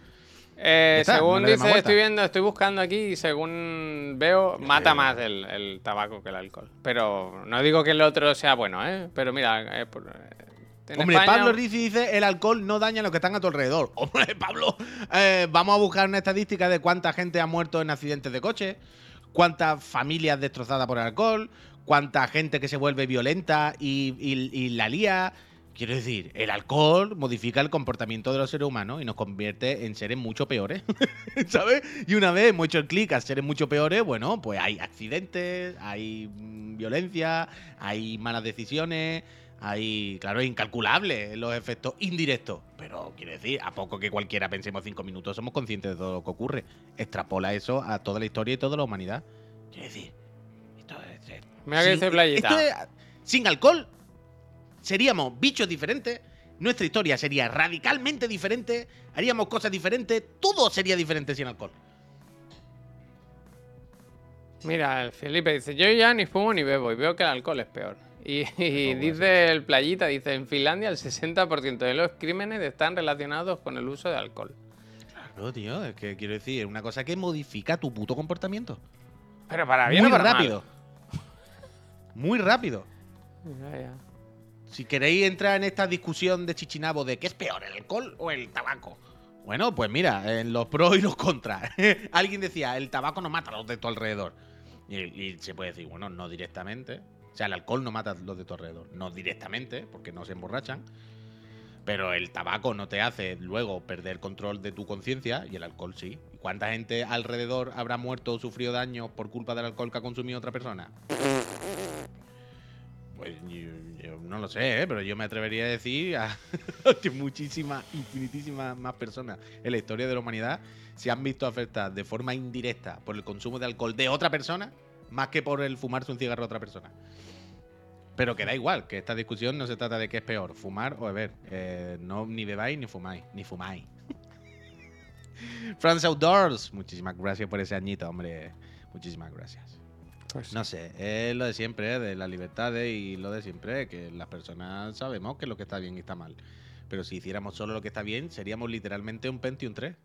Eh, está, según no dice, estoy viendo, estoy buscando aquí y según veo, mata más el, el tabaco que el alcohol. Pero no digo que el otro sea bueno, ¿eh? Pero mira, eh, por- eh, en Hombre, España- Pablo Rizzi dice el alcohol no daña a los que están a tu alrededor. [laughs] Hombre, Pablo, eh, vamos a buscar una estadística de cuánta gente ha muerto en accidentes de coche, cuántas familias destrozadas por el alcohol, cuánta gente que se vuelve violenta y, y- la lía. Quiero decir, el alcohol modifica el comportamiento de los seres humanos y nos convierte en seres mucho peores, [laughs] ¿sabes? Y una vez hemos hecho el clic a seres mucho peores, bueno, pues hay accidentes, hay mm, violencia, hay malas decisiones, hay, claro, es incalculable los efectos indirectos. Pero quiero decir, a poco que cualquiera pensemos cinco minutos, somos conscientes de todo lo que ocurre. Extrapola eso a toda la historia y toda la humanidad. Quiero decir, esto es. es- Mira que sin- dice Playita. es- sin alcohol, seríamos bichos diferentes. Nuestra historia sería radicalmente diferente. Haríamos cosas diferentes. Todo sería diferente sin alcohol. Mira, el Felipe dice, yo ya ni fumo ni bebo y veo que el alcohol es peor. Y, [laughs] dice el playita, dice, en Finlandia el 60% de los crímenes están relacionados con el uso de alcohol. Claro, tío, es que quiero decir, es una cosa que modifica tu puto comportamiento. Pero para bien Muy o para mal. rápido. Muy rápido. Ya, ya. Si queréis entrar en esta discusión de chichinabo de qué es peor, el alcohol o el tabaco. Bueno, pues mira, en los pros y los contras. [laughs] Alguien decía, el tabaco no mata a los de tu alrededor. Y, y se puede decir, bueno, no directamente. O sea, el alcohol no mata a los de tu alrededor. No directamente, porque no se emborrachan. Pero el tabaco no te hace luego perder control de tu conciencia y el alcohol sí. ¿Y ¿Cuánta gente alrededor habrá muerto o sufrido daño por culpa del alcohol que ha consumido otra persona? Pues yo, no lo sé, ¿eh? pero yo me atrevería a decir [laughs] que muchísimas, infinitísimas más personas en la historia de la humanidad se han visto afectadas de forma indirecta por el consumo de alcohol de otra persona más que por el fumarse un cigarro a otra persona. Pero que da igual, que esta discusión no se trata de qué es peor, fumar o beber. Eh, no ni bebáis ni fumáis, ni fumáis. [laughs] France Outdoors, muchísimas gracias por ese añito, hombre. Muchísimas gracias. Pues No sé, es lo de siempre, ¿eh? de las libertades y lo de siempre, que las personas sabemos que lo que está bien y está mal. Pero si hiciéramos solo lo que está bien, seríamos literalmente un Pentium 3.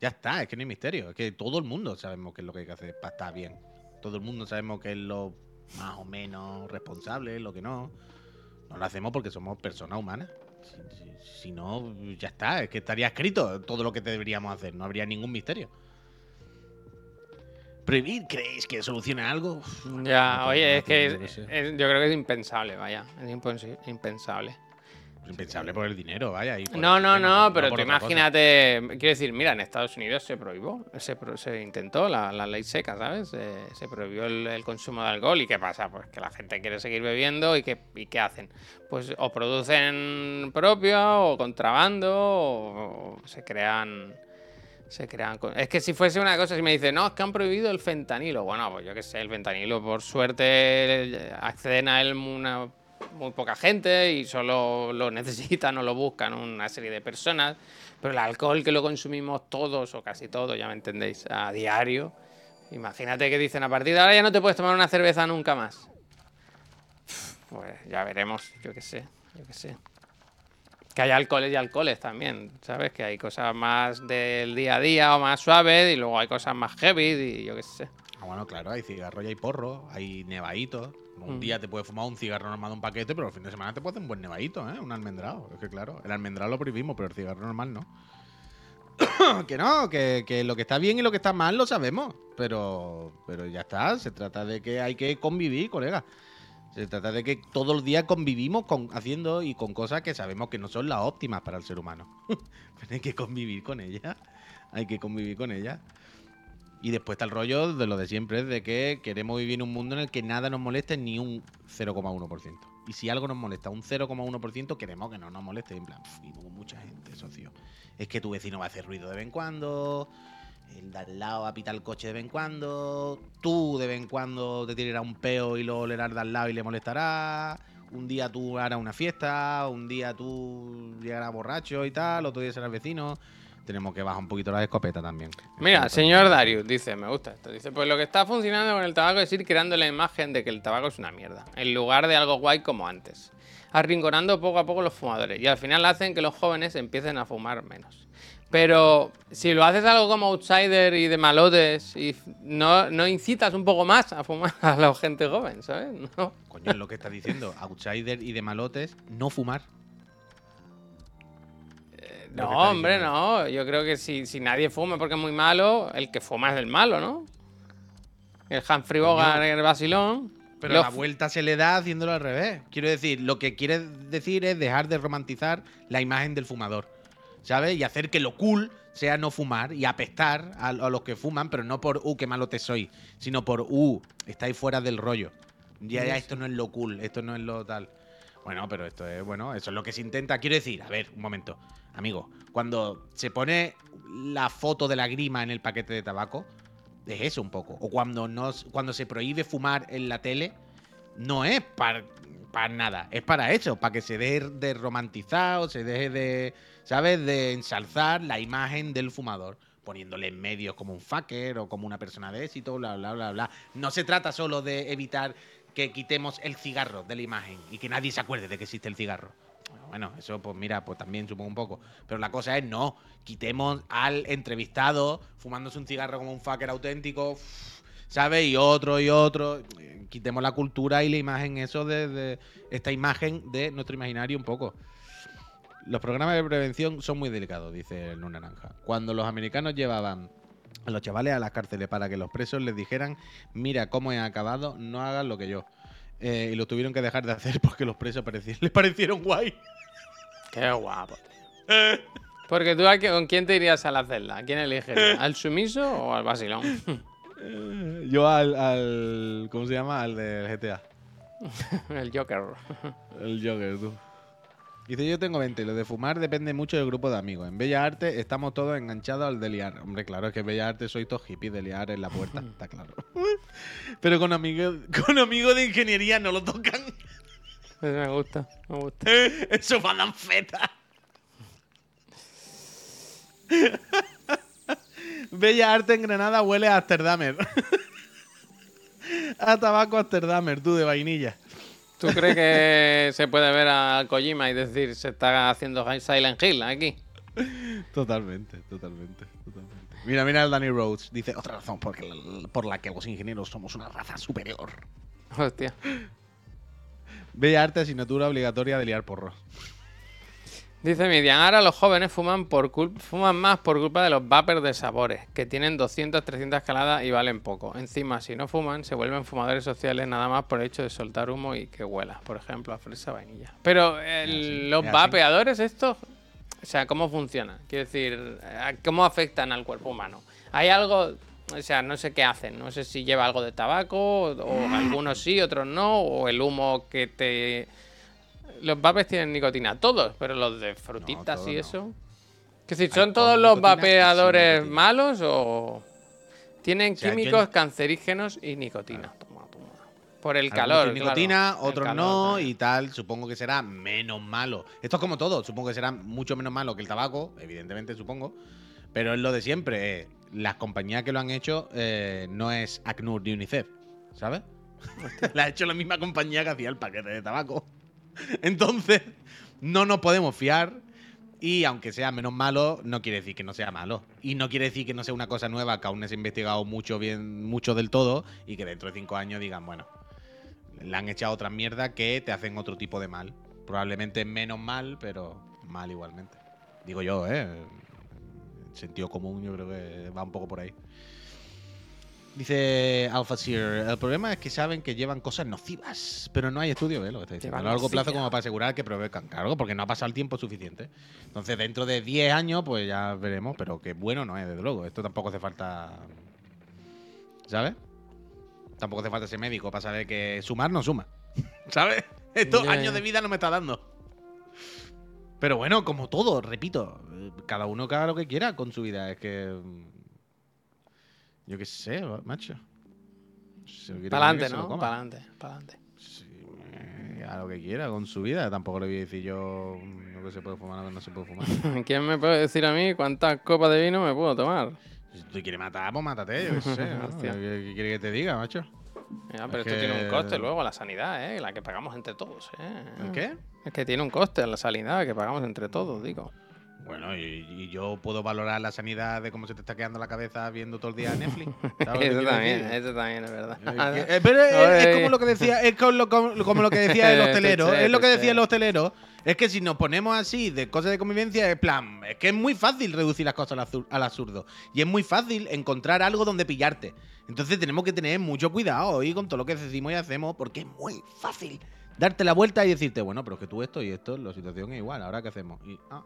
Ya está, es que no hay misterio. Es que todo el mundo sabemos qué es lo que hay que hacer para estar bien. Todo el mundo sabemos qué es lo más o menos responsable, lo que no. No lo hacemos porque somos personas humanas. Si, si- si no, ya está, es que estaría escrito todo lo que deberíamos hacer, no habría ningún misterio. ¿Prohibir creéis que soluciona algo? Ya, no, oye, no, es que yo qué es- sé. es- yo creo que es impensable, vaya. Es impensable. Impensable por el dinero, vaya. y No, no, no, pero tú otra cosa. imagínate, quiero decir, mira, en Estados Unidos se prohibió, se, se intentó la, la ley seca, ¿sabes? Eh, se prohibió el, el consumo de alcohol y ¿qué pasa? Pues que la gente quiere seguir bebiendo y ¿qué, y qué hacen? Pues o producen propio o contrabando o, o se crean... Se crean... Es que si fuese una cosa, si me dice, no, es que han prohibido el fentanilo. Bueno, pues yo qué sé, el fentanilo, por suerte, eh, acceden a él una muy poca gente y solo lo necesitan o lo buscan una serie de personas. Pero el alcohol que lo consumimos todos o casi todos, ya me entendéis, a diario. Imagínate que dicen a partir de ahora ya no te puedes tomar una cerveza nunca más. Pues ya veremos, yo qué sé, yo qué sé. Que hay alcoholes y alcoholes también, ¿sabes? Que hay cosas más del día a día o más suaves y luego hay cosas más heavy y yo qué sé. Ah, bueno, claro, hay cigarro y hay porro, hay nevaditos. Un Mm. día te puedes fumar un cigarro normal de un paquete, pero el fin de semana te puedes hacer un buen nevadito, ¿eh? Un almendrado. Es que claro, el almendrado lo prohibimos, pero el cigarro normal no. [coughs] que no, que, que lo que está bien y lo que está mal lo sabemos. Pero, pero ya está, se trata de que hay que convivir, colega. Se trata de que todos los días convivimos con, haciendo y con cosas que sabemos que no son las óptimas para el ser humano. [laughs] pero hay que convivir con ellas. Hay que convivir con ellas. Y después está el rollo de lo de siempre, de que queremos vivir en un mundo en el que nada nos moleste ni un 0,1%. Y si algo nos molesta un 0,1%, queremos que no nos moleste. En plan, "Pf, vivo con mucha gente, socio. Es que tu vecino va a hacer ruido de vez en cuando, el de al lado va a pitar el coche de vez en cuando, tú de vez en cuando te tirarás un peo y lo olerás de al lado y le molestará. Un día tú harás una fiesta, un día tú llegarás borracho y tal, otro día serás vecino. Tenemos que bajar un poquito la escopeta también. Mira, señor Darius dice, me gusta esto. Dice, pues lo que está funcionando con el tabaco es ir creando la imagen de que el tabaco es una mierda, en lugar de algo guay como antes. Arrinconando poco a poco los fumadores. Y al final hacen que los jóvenes empiecen a fumar menos. Pero si lo haces algo como outsider y de malotes y no, no incitas un poco más a fumar a la gente joven, ¿sabes? [laughs] No. Coño, es lo que está diciendo. Outsider y de malotes, no fumar. No, hombre, no. Yo creo que si, si nadie fuma porque es muy malo, el que fuma es del malo, ¿no? El Humphrey Bogart, el vacilón. Pero la vuelta se le da haciéndolo al revés. Quiero decir, lo que quiere decir es dejar de romantizar la imagen del fumador. ¿Sabes? Y hacer que lo cool sea no fumar y apestar a, a los que fuman, pero no por, uh, qué malo te soy, sino por, uh, estáis fuera del rollo. Ya, ya, esto no es lo cool, esto no es lo tal. Bueno, pero esto es, bueno, eso es lo que se intenta. Quiero decir, a ver, un momento, amigo, cuando se pone la foto de la grima en el paquete de tabaco, es eso un poco. O cuando, no, cuando se prohíbe fumar en la tele, no es para nada, es para eso, para que se deje de romantizar o se deje de, ¿sabes?, de ensalzar la imagen del fumador. Poniéndole en medios como un fucker o como una persona de éxito, bla, bla, bla, bla. No se trata solo de evitar que quitemos el cigarro de la imagen y que nadie se acuerde de que existe el cigarro. Bueno, eso pues mira, pues también supongo un poco. Pero la cosa es no, quitemos al entrevistado fumándose un cigarro como un fucker auténtico, ¿sabes? Y otro y otro. Quitemos la cultura y la imagen, eso de, de esta imagen de nuestro imaginario un poco. Los programas de prevención son muy delicados, dice el Naranja. Cuando los americanos llevaban a los chavales a las cárceles para que los presos les dijeran, mira cómo he acabado, no hagan lo que yo. Eh, y lo tuvieron que dejar de hacer [laughs] porque los presos les parecieron guay. Qué guapo, tío. Porque tú, ¿a qué- ¿con quién te irías a la celda? ¿A quién elegirías? ¿Al sumiso o al vacilón? Eh, Yo al, al. ¿Cómo se llama? Al del GTA. [laughs] el Joker. El Joker, tú. Dice, yo tengo 20. Lo de fumar depende mucho del grupo de amigos. En Bella Arte estamos todos enganchados al de liar. Hombre, claro, es que en Bella Arte sois todos hippies de liar en la puerta. está claro. [laughs] Pero con amigos con amigos de ingeniería no lo tocan. me gusta, me gusta. [laughs] Eso van feta. [laughs] Bella Arte en Granada huele a Amsterdamer. A tabaco Amsterdamer, tú de vainilla. ¿Tú crees que se puede ver a Kojima y decir se está haciendo Silent Hill aquí? Totalmente, totalmente, totalmente. Mira, mira el Danny Rhodes. Dice, otra razón por, por la que los ingenieros somos una raza superior. Hostia. Bella arte, asignatura obligatoria de liar porros. Dice Midian, ahora los jóvenes fuman, por fuman más por culpa de los vapers de sabores, que tienen 200, 300 escaladas y valen poco. Encima, si no fuman, se vuelven fumadores sociales nada más por el hecho de soltar humo y que huela, por ejemplo, a fresa vainilla. Pero los vapeadores estos, o sea, ¿cómo funciona? Quiero decir, ¿cómo afectan al cuerpo humano? ¿Hay algo, o sea, no sé qué hacen, no sé si lleva algo de tabaco, o algunos sí, otros no, o el humo que te los vapes tienen nicotina, todos, pero los de frutitas y eso. Que si son todos los vapeadores malos o tienen químicos cancerígenos y nicotina. Por el calor. Nicotina, otros no y tal. Supongo que será menos malo. Esto es como todo. Supongo que será mucho menos malo que el tabaco, evidentemente, supongo. Pero es lo de siempre. Eh, las compañías que lo han hecho eh, no es ACNUR ni UNICEF, ¿sabes? [laughs] la ha hecho la misma compañía que hacía el paquete de tabaco. [laughs] Entonces, no nos podemos fiar. Y aunque sea menos malo, no quiere decir que no sea malo. Y no quiere decir que no sea una cosa nueva que aún no se ha investigado mucho bien, mucho del todo. Y que dentro de cinco años digan, bueno, le han echado otra mierda que te hacen otro tipo de mal. Probablemente menos mal, pero mal igualmente. Digo yo, ¿eh? El sentido común yo creo que va un poco por ahí. Dice Alpha el problema es que saben que llevan cosas nocivas, pero no hay estudio, ¿eh? Lo que está diciendo. A largo plazo como para asegurar que provocan cargo, porque no ha pasado el tiempo suficiente. Entonces, dentro de 10 años, pues ya veremos, pero que bueno no es, desde luego. Esto tampoco hace falta. ¿Sabes? Tampoco hace falta ser médico para saber que sumar no suma. [laughs] ¿Sabes? Estos años de vida no me está dando. Pero bueno, como todo, repito, cada uno haga lo que quiera con su vida. Es que yo qué sé, macho. Para adelante, ¿no? Para adelante, para adelante. Sí, a lo que quiera con su vida. Tampoco le voy a decir yo lo que se puede fumar o lo que no se puede fumar. [laughs] ¿Quién me puede decir a mí cuántas copas de vino me puedo tomar? Si tú quieres matar, pues mátate, yo qué sé. [laughs] ¿Qué, quiere que te diga, macho? Ya, pero esto tiene un coste luego, la sanidad, ¿eh? La que pagamos entre todos, ¿eh? ¿El qué? Es que tiene un coste la sanidad que pagamos entre todos, digo. Bueno, y, yo puedo valorar la sanidad de cómo se te está quedando la cabeza viendo todo el día Netflix. [laughs] eso también, eso también es verdad. Eh, [laughs] pero es, como lo que decía, es como lo, que decía [laughs] el hostelero. es lo que decía el hostelero. Es que si nos ponemos así de cosas de convivencia, es plan, es que es muy fácil reducir las cosas al absurdo. Y es muy fácil encontrar algo donde pillarte. Entonces tenemos que tener mucho cuidado hoy con todo lo que decimos y hacemos, porque es muy fácil darte la vuelta y decirte, bueno, pero es que tú esto y esto, la situación es igual, ¿ahora qué hacemos? Y, ah,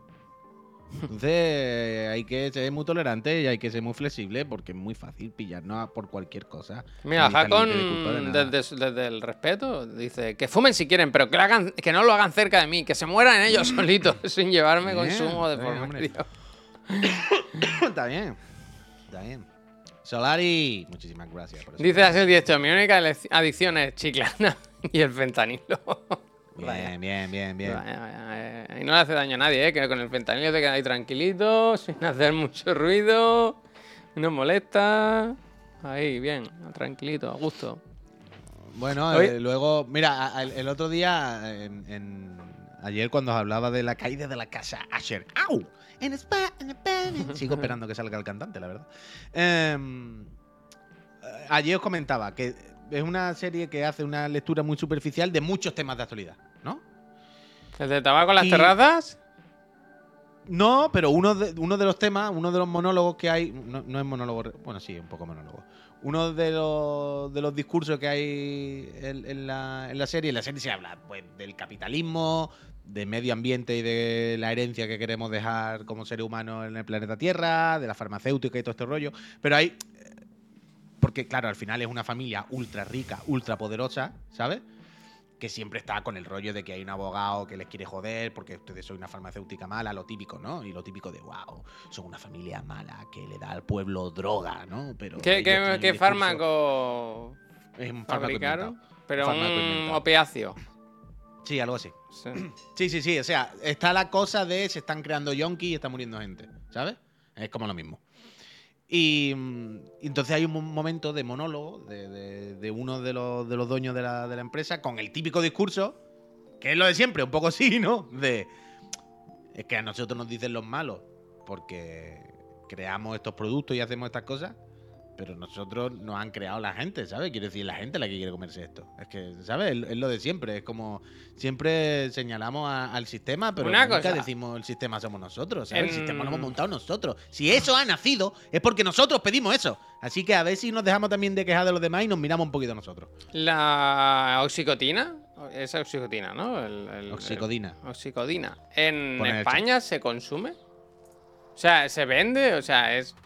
entonces hay que ser muy tolerante y hay que ser muy flexible porque es muy fácil pillarnos por cualquier cosa. Mira, Jacon, desde, el respeto, dice que fumen si quieren, pero que, hagan, que no lo hagan cerca de mí, que se mueran ellos [laughs] solitos [laughs] sin llevarme consumo de por medio. [coughs] está bien, está bien. Solari, muchísimas gracias. Por eso. Dice Asel 18, mi única adicción es chiclana [laughs] y el fentanilo. Bien, bien, bien, bien. Y no le hace daño a nadie, ¿eh? que con el fentanilo te quedas ahí tranquilito, [laughs] sin hacer mucho ruido, no molesta. Ahí, bien, tranquilito, a gusto. Bueno, eh, luego, mira, el, otro día, ayer cuando hablaba de la caída de la casa Asher, ¡au! En [laughs] Sigo esperando que salga el cantante, la verdad. Em, ayer os comentaba que es una serie que hace una lectura muy superficial de muchos temas de actualidad. ¿El de tabaco en las terrazas? No, pero uno de, uno de los temas, uno de los monólogos que hay, no, es monólogo, bueno, sí, un poco monólogo. Uno de los, de los discursos que hay en, la, en la serie, en la serie se habla pues, del capitalismo, de medio ambiente y de la herencia que queremos dejar como seres humanos en el planeta Tierra, de la farmacéutica y todo este rollo. Pero hay. Porque, claro, al final es una familia ultra rica, ultra poderosa, ¿sabes? Que siempre está con el rollo de que hay un abogado que les quiere joder porque ustedes son una farmacéutica mala, lo típico, ¿no? Y lo típico de, wow, son una familia mala que le da al pueblo droga, ¿no? Pero ¿Qué, qué, fármaco es un fármaco Pero un, opiáceo. Sí, algo así. Sí. sí, sí, O sea, está la cosa de se están creando yonkis y está muriendo gente, ¿sabes? Es como lo mismo. Y, mm, entonces hay un mo- momento de monólogo de, de- de uno de los, de los dueños la, de la empresa con el típico discurso, que es lo de siempre, un poco así, ¿no? De. Es que a nosotros nos dicen los malos porque creamos estos productos y hacemos estas cosas, pero nosotros nos han creado la gente, ¿sabes? Quiero decir, la gente la que quiere comerse esto. Es que, ¿sabes? Es, lo de siempre. Es como siempre señalamos a- al sistema, pero Una nunca cosa. decimos el sistema somos nosotros, ¿sabes? El En- sistema lo hemos montado nosotros. Si eso ha nacido, es porque nosotros pedimos eso. Así que a ver si nos dejamos también de quejar de los demás y nos miramos un poquito nosotros. La oxicotina, es oxicotina, ¿no? El- el- Oxicodina. el- oxicodina. ¿En el España se consume? O sea, ¿se vende? O sea, es...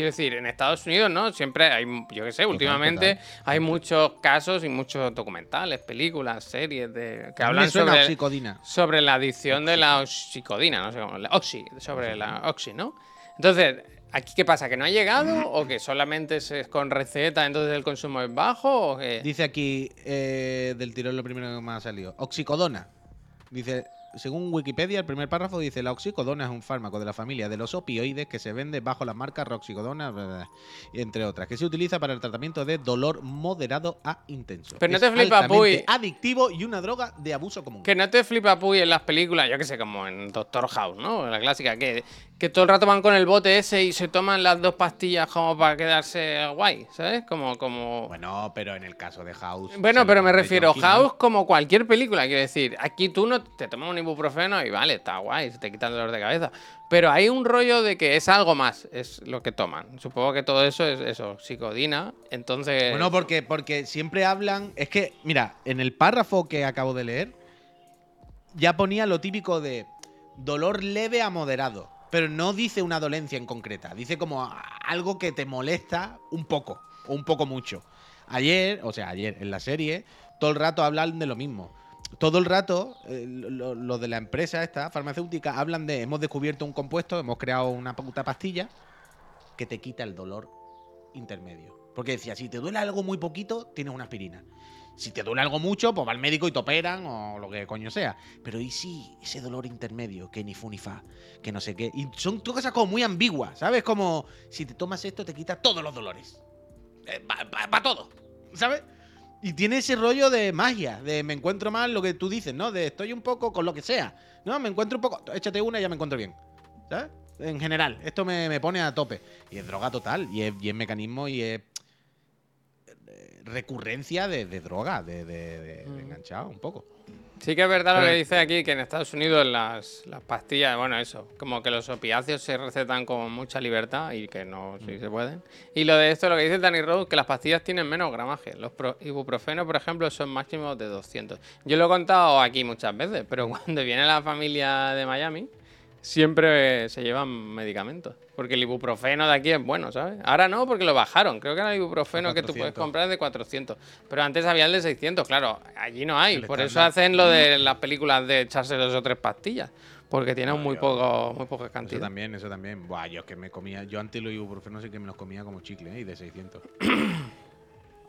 quiero decir, en Estados Unidos, ¿no? Siempre hay, yo qué sé, últimamente hay muchos casos y muchos documentales, películas, series de, que hablan sobre, oxicodina. sobre la adicción de la oxicodina, no sé cómo, la oxi, sobre la oxi, ¿no? Entonces, ¿aquí qué pasa? ¿Que no ha llegado o que solamente es con receta, entonces el consumo es bajo o que... Dice aquí eh, del tirón lo primero que me ha salido. Oxicodona. Dice, según Wikipedia, el primer párrafo dice, la oxicodona es un fármaco de la familia de los opioides que se vende bajo la marca Roxicodona, bla, bla, entre otras, que se utiliza para el tratamiento de dolor moderado a intenso. Pero no Es te flipa, Puy. adictivo y una droga de abuso común. Que no te flipa Puy en las películas, yo que sé, como en Doctor House, ¿no? La clásica, que, que todo el rato van con el bote ese y se toman las dos pastillas como para quedarse guay, ¿sabes? Como, como... Bueno, pero en el caso de House... Bueno, pero me refiero, ¿no? House como cualquier película, quiero decir, aquí tú no te tomas un ibuprofeno y vale, está guay, se te quita el dolor de cabeza. Pero hay un rollo de que es algo más, es lo que toman. Supongo que todo eso es eso, psicodina. Entonces. Bueno, porque, porque siempre hablan. Es que, mira, en el párrafo que acabo de leer, ya ponía lo típico de dolor leve a moderado. Pero no dice una dolencia en concreta. Dice como algo que te molesta un poco. O un poco mucho. Ayer, o sea, ayer en la serie, todo el rato hablan de lo mismo. Todo el rato, eh, lo, lo de la empresa esta, farmacéutica, hablan de hemos descubierto un compuesto, hemos creado una puta pastilla que te quita el dolor intermedio. Porque decía, si te duele algo muy poquito, tienes una aspirina. Si te duele algo mucho, pues va al médico y te operan o lo que coño sea. Pero ¿y si ese dolor intermedio, que ni fu ni fa, que no sé qué? Y son cosas como muy ambiguas, ¿sabes? Como si te tomas esto te quita todos los dolores. Eh, Va todo, ¿sabes? Y tiene ese rollo de magia, de me encuentro mal, lo que tú dices, ¿no? De estoy un poco con lo que sea. No, me encuentro un poco, échate una y ya me encuentro bien. ¿Sabes? En general, esto me, me pone a tope. Y es droga total, y es, y es mecanismo y es eh, recurrencia de, de droga, de, de- de- de Mm. enganchado un poco. Sí que es verdad lo que dice aquí, que en Estados Unidos las, las pastillas, bueno, eso, como que los opiáceos se recetan con mucha libertad y que no, sí Mm. se pueden. Y lo de esto, lo que dice Danny Rose, que las pastillas tienen menos gramaje. Los pro- ibuprofenos, por ejemplo, son máximos de 200. Yo lo he contado aquí muchas veces, pero [laughs] cuando viene la familia de Miami, siempre se llevan medicamentos. Porque el ibuprofeno de aquí es bueno, ¿sabes? Ahora no, porque lo bajaron. Creo que ahora el ibuprofeno que tú puedes 400. comprar es de 400. Pero antes había el de 600, claro. Allí no hay. El Por eso hacen lo de las películas de echarse dos o tres pastillas. Porque tienen muy, yo- poco, muy poca Eso cantidad. también, eso también. Buah, yo es que me comía. Yo antes los ibuprofenos sí que me los comía como chicle, ¿eh? Y de 600. [coughs]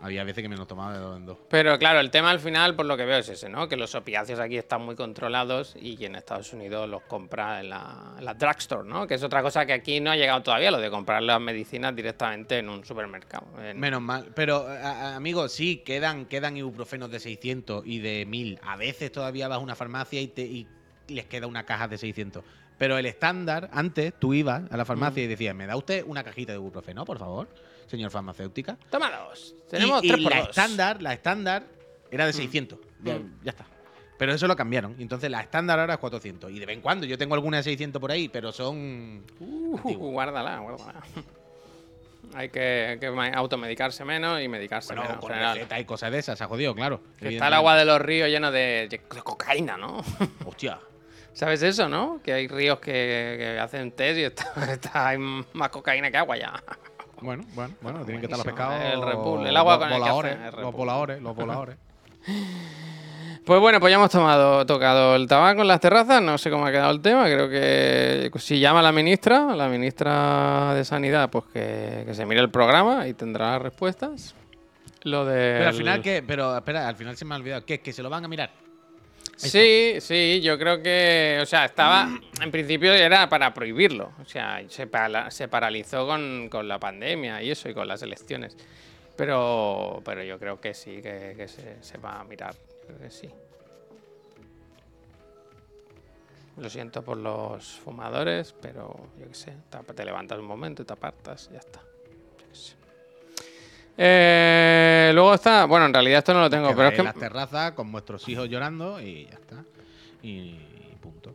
Había veces que me los tomaba de dos en dos. Pero claro, el tema al final, por lo que veo, es ese, ¿no? Que los opiáceos aquí están muy controlados y en Estados Unidos los compra en la, en la drugstore, ¿no? Que es otra cosa que aquí no ha llegado todavía, lo de comprar las medicinas directamente en un supermercado. En- Menos mal. Pero, a- amigos, sí, quedan, quedan ibuprofenos de 600 y de 1000. A veces todavía vas a una farmacia y, te, y les queda una caja de 600. Pero el estándar, antes tú ibas a la farmacia y decías, ¿me da usted una cajita de ibuprofeno, por favor, señor farmacéutica? Toma dos. Tenemos y, y tres por la dos. estándar, la estándar era de Mm. 600. Ya, Mm. ya está. Pero eso lo cambiaron. y Entonces la estándar ahora es 400. Y de vez en cuando yo tengo alguna de 600 por ahí, pero son... Uh, guárdala, guárdala. hay que, hay que ma- automedicarse menos y medicarse Bueno, menos. en con receta y cosas de esas, se ha jodido, claro. Que está el agua de los ríos lleno de, de cocaína, ¿no? [laughs] Hostia. ¿Sabes eso, no? Que hay ríos que, que hacen test y está, [laughs] está- hay más cocaína que agua ya. Bueno, bueno, bueno, tienen que estar los pescados. el Red Bull, el agua los con el voladores, café, el Red los voladores, los voladores. [laughs] Pues bueno, pues ya hemos tomado, tocado el tabaco en las terrazas, no sé cómo ha quedado el tema, creo que si llama la ministra, la ministra de Sanidad, pues que, que se mire el programa y tendrá las respuestas. Lo de... Pero al final, ¿qué? Pero espera, al final se me ha olvidado. ¿Qué? ¿Que se lo van a mirar? Sí, sí, yo creo que, o sea, estaba, en principio era para prohibirlo, o sea, se, pala- se paralizó con, con la pandemia y eso, y con las elecciones. Pero, pero yo creo que sí, que, que se, se va a mirar, creo que sí. Lo siento por los fumadores, pero yo qué sé, te, levantas un momento y te apartas ya está. Yo qué sé. Eh, luego está, bueno, en realidad esto no lo tengo, pero es que... en las terrazas con vuestros hijos llorando y ya está. Y punto.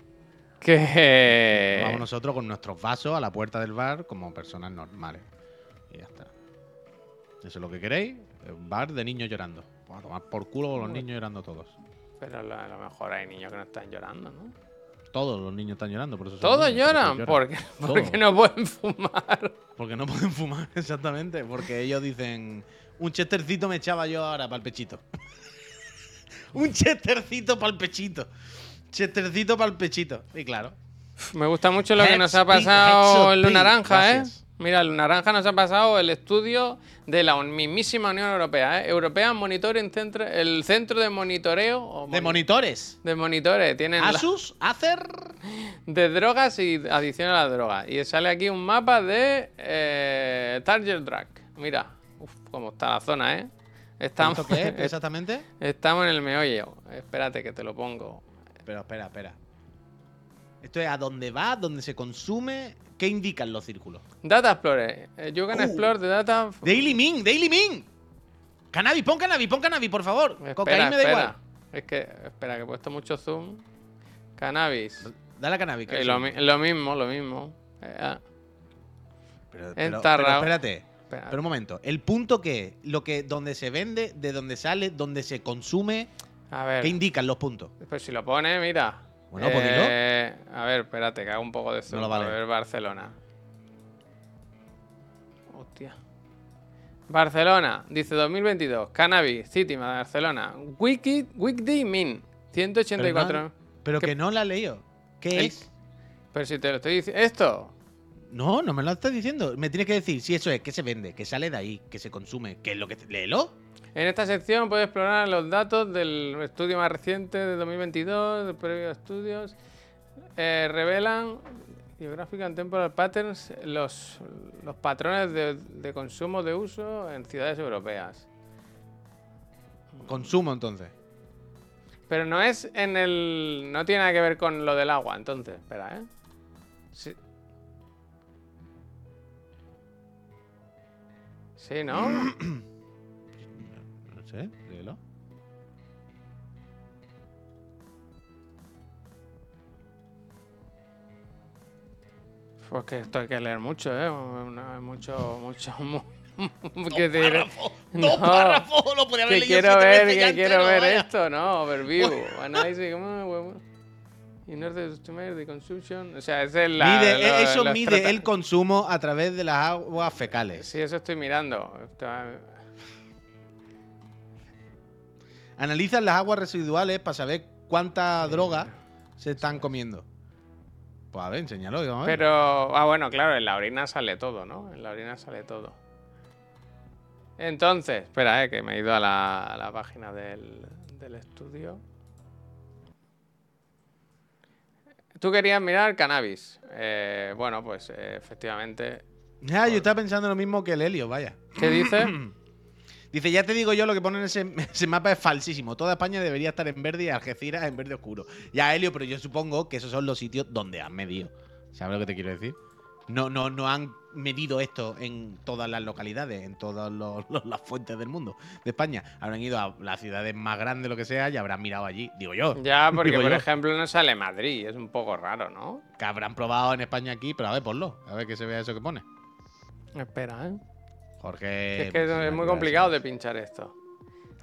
Que. Vamos nosotros con nuestros vasos a la puerta del bar como personas normales. Y ya está. Eso es lo que queréis. Un bar de niños llorando. Pues a tomar por culo con los niños llorando todos. Pero a lo mejor hay niños que no están llorando, ¿no? Todos los niños están llorando, por eso Todos niños, lloran, porque, [laughs] porque Todos. no pueden fumar. Porque no pueden fumar, [laughs] exactamente. Porque ellos dicen, un chestercito me echaba yo ahora para el pechito. [laughs] un chestercito para el pechito. Chestercito para el pechito. Y claro. Me gusta mucho lo que nos ha pasado en big. Naranja, ¿eh? Mira, Luna Naranja nos ha pasado el estudio de la mismísima Unión Europea, ¿eh? European Monitoring Center, el centro de monitoreo o De moni- monitores. de monitores. Tienen la- Asus, Acer. de drogas y adicción a la droga. Y sale aquí un mapa de eh, Target Drug. Mira, uf, cómo está la zona, ¿eh? Estamos, ¿Esto qué es [laughs] exactamente? estamos en el meollo. Espérate que te lo pongo. Pero espera, espera. Esto es a dónde va, dónde se consume. ¿Qué indican los círculos? Data Explorer. Eh, You can Uh. explore the data. Daily Min, Daily Min. Cannabis, pon cannabis, pon cannabis, por favor. Espera, Cocaína me da igual. Es que, espera, que he puesto mucho zoom. Cannabis. Dale a cannabis. que Eh, lo, lo mismo, lo mismo. Eh, ah, Pero, pero- pero espérate. espera. Pero un momento. El punto que es, lo que donde se vende, de donde sale, donde se consume, A ver. ¿qué indican los puntos? Pues si lo pone, mira. Bueno, pues. Eh, A ver, espérate, que hago un poco de zoom. lo vale. A ver, Barcelona. Hostia. Barcelona, dice 2022. Cannabis, City, Barcelona. Wiki, Weekday Min, 184. Pero, no- pero ¿Qué- que no la he leído. ¿Qué El- es? Pero si te lo estoy diciendo. ¿Esto? No, no me lo estás diciendo. Me tienes que decir si eso es, que se vende, que sale de ahí, que se consume, que es lo que... Léelo. En esta sección puedes explorar los datos del estudio más reciente de 2022, de previos estudios. Eh, revelan Geographic and Temporal Patterns, los, los patrones de, de consumo de uso en ciudades europeas. Consumo, entonces. Pero no es en el. No tiene nada que ver con lo del agua, entonces. Espera, ¿eh? Sí. Sí, ¿no? [clears throat] No sé, léelo. Pues que esto hay que leer mucho, ¿eh? Una- mucho, mucho. [laughs] mu- ¿Qué te diré? Dos No, párrafos, [laughs] lo podría haber Que leído quiero ver, que quiero ver esto, ¿no? Overview. Análisis, ¿cómo? In order to estimate the consumption. O sea, es el. la- Mide- lo- eso mide el consumo a través de las aguas fecales. Sí, eso estoy mirando. Analizan las aguas residuales para saber cuánta droga se están comiendo. Pues a ver, enséñalo. y vamos a ver. Pero, ah, bueno, claro, en la orina sale todo, ¿no? En la orina sale todo. Entonces, espera, eh, que me he ido a la, a la página del, del estudio. Tú querías mirar cannabis. Eh, bueno, pues eh, efectivamente. Ya, yo estaba pensando lo mismo que el Helio, vaya. ¿Qué dice? [clears throat] Dice, ya te digo yo, lo que pone en ese, [laughs] ese mapa es falsísimo. Toda España debería estar en verde y Algeciras en verde oscuro. Ya, Helio, pero yo supongo que esos son los sitios donde han medido. ¿Sabes lo que te quiero decir? No, no, no han medido esto en todas las localidades, en todas los- [laughs] los- las fuentes del mundo de España. Habrán ido a las ciudades más grandes, lo que sea, y habrán mirado allí, digo yo. Ya, [laughs] porque por yo. ejemplo no sale Madrid, es un poco raro, ¿no? Que habrán probado en España aquí, pero a ver, ponlo. A ver que se vea eso que pone. Espera, ¿eh? Jorge. es que pues, es me muy complicado de pinchar esto.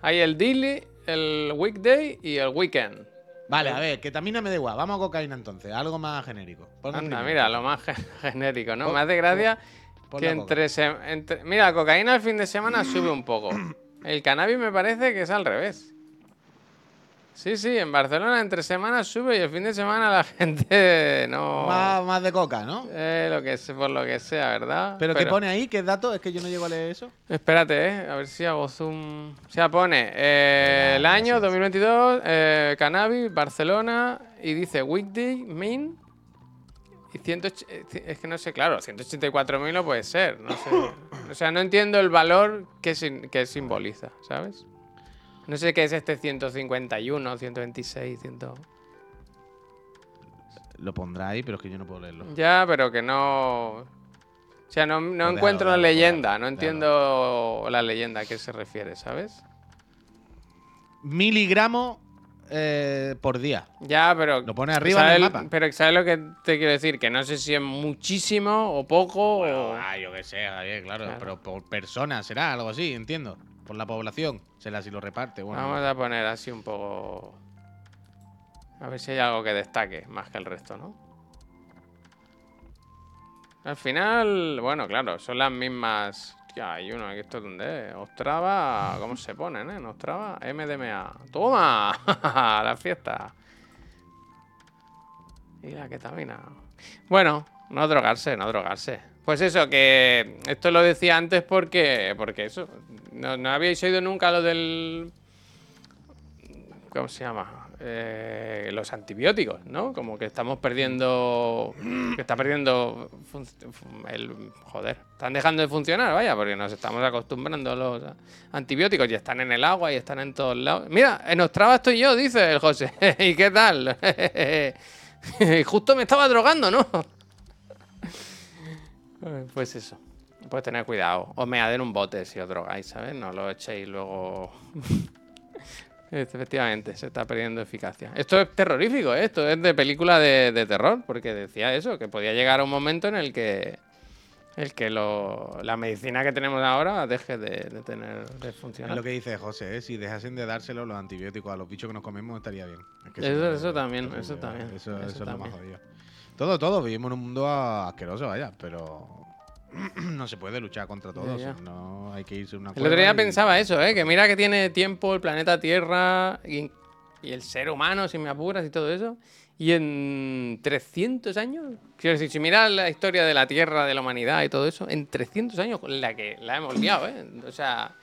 Hay el daily, el weekday y el weekend. Vale, a ver, que también me da igual. Vamos a cocaína entonces, algo más genérico. Anda, primero. mira, lo más gen- genérico, ¿no? Pon- Me hace gracia pon que entre, se- entre- Mira, la cocaína el fin de semana sube un poco. El cannabis me parece que es al revés. Sí, sí, en Barcelona entre semanas sube y el fin de semana la [laughs] gente no. Más, más de coca, ¿no? Eh, lo que sea, por lo que sea, ¿verdad? ¿Pero, qué pone ahí? ¿Qué dato? Es que yo no llego a leer eso. Espérate, ¿eh? A ver si hago zoom. O sea, pone eh, el año gracias. 2022, eh, Cannabis, Barcelona, y dice Weekday, Min. Y 100, es que no sé, claro, 184.000 no puede ser. No sé. [coughs] O sea, no entiendo el valor que, sin- que simboliza, ¿sabes? No sé qué es este 151, 126, 100. Lo pondrá ahí, pero es que yo no puedo leerlo. Ya, pero que no. O sea, no, no déjalo, encuentro la leyenda, déjalo, no entiendo la leyenda a qué se refiere, ¿sabes? Miligramos eh, por día. Ya, pero. Lo pone arriba en ¿sabes el el- mapa. Pero ¿sabes lo que te quiero decir? Que no sé si es muchísimo o poco. o- Ah, yo qué sé, Javier, claro, Claro. Pero por persona será algo así, entiendo. Por la población. Será si lo reparte. Bueno, Vamos a poner así un poco. A ver si hay algo que destaque más que el resto, ¿no? Al final, bueno, claro, son las mismas. Ya, hay uno, ¿esto dónde es? Ostrava, ¿cómo se ponen, eh? Ostrava, MDMA. ¡Toma! [laughs] la fiesta. Y la ketamina. Bueno, no drogarse, no drogarse. Pues eso, que esto lo decía antes porque, porque eso, no, no habíais oído nunca lo del... ¿Cómo se llama? Eh, los antibióticos, ¿no? Como que estamos perdiendo... Que está perdiendo... El, joder, están dejando de funcionar, vaya, porque nos estamos acostumbrando a los antibióticos y están en el agua y están en todos lados. Mira, en Ostrava estoy yo, dice el José. [laughs] ¿Y qué tal? [laughs] Justo me estaba drogando, ¿no? [laughs] Pues eso. Pues tener cuidado. O me en un bote si os drogáis, ¿sabes? No lo echéis luego. [laughs] Efectivamente, se está perdiendo eficacia. Esto es terrorífico, ¿eh? esto es de película de, de terror, porque decía eso, que podía llegar a un momento en el que el que lo, la medicina que tenemos ahora deje de, de tener de Es funcionar. lo que dice José, ¿eh? si dejasen de dárselo los antibióticos a los bichos que nos comemos estaría bien. Es que Eso- eso también, terrible, eso también, Eso, eso eso es lo más también. jodido. Todo, todo, vivimos en un mundo asqueroso, vaya, pero [clears throat] no se puede luchar contra todo. ya. No hay que irse una El otro día y- pensaba eso, ¿eh? que mira que tiene tiempo el planeta Tierra y, y el ser humano, si me apuras y todo eso. Y en 300 años, quiero decir, si miras la historia de la Tierra, de la humanidad y todo eso, en 300 años la que la hemos liado, ¿eh? O sea,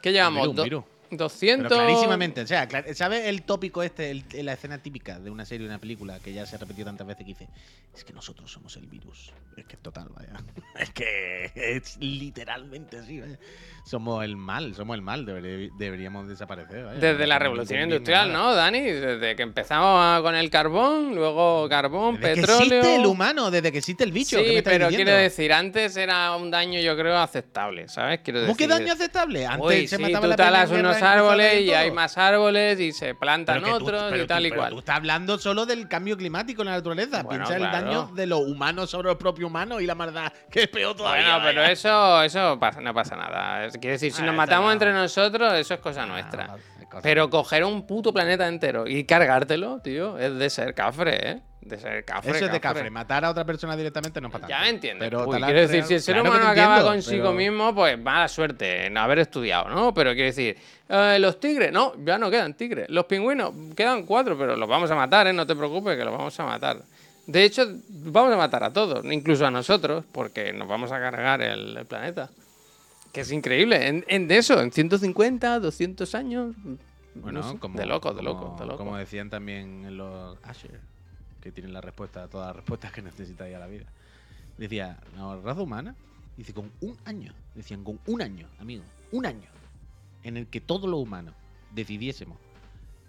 ¿qué llevamos? Miru, Do- miru. 200. Pero clarísimamente, o sea, ¿sabes el tópico este, el- la escena típica de una serie o una película que ya se ha repetido tantas veces que dice, es que nosotros somos el virus? Es que es total, vaya. [laughs] Es que es literalmente así, vaya. Somos el mal, somos el mal, deberí- deberíamos desaparecer, vaya. Desde la revolución industrial. ¿no, Dani? Desde que empezamos con el carbón, luego carbón, Desde que petróleo. existe el humano, desde que existe el bicho. ¿qué me Sí, estás pero diciendo? quiero decir, antes era un daño, yo creo, aceptable, ¿sabes? Quiero ¿Cómo que daño aceptable? Antes Uy, se sí, mataba la unos árboles y hay más árboles y se plantan Pero que tú- otros pero y tal tú- y cual. Tú estás hablando solo del cambio climático en la naturaleza. Bueno, Piensa el daño de los humanos sobre los propios humanos y la maldad, [laughs] que es peor todavía. Bueno, pero vaya. eso, eso pasa- no pasa nada. Quiero decir, si Ah, nos matamos no. entre nosotros, eso es cosa Ah, nuestra. vale, es cosa Pero coger un puto planeta entero y cargártelo, tío, es de ser cafre, ¿eh? De ser cafre. Eso es de cafre. Matar a otra persona directamente no es para tanto. Ya me entiendes. Pero Uy, quiero decir, si el ser Claro humano acaba entiendo, consigo pero- mismo, pues mala suerte en haber estudiado, ¿no? Pero quiero decir, eh, los tigres, no, ya no quedan tigres. Los pingüinos, quedan cuatro, pero los vamos a matar, ¿eh? No te preocupes, que los vamos a matar. De hecho, vamos a matar a todos, incluso a nosotros, porque nos vamos a cargar el, el planeta. Que es increíble. En, eso, en 150, 200 años. Bueno, no sé, como, de loco, de loco, de loco. Como decían también los Asher, que tienen la respuesta a todas las respuestas que [laughs] necesitáis a la vida. Decía, la raza humana, dice, con un año, decían, con un año, amigo, un año, en el que todos los humanos decidiésemos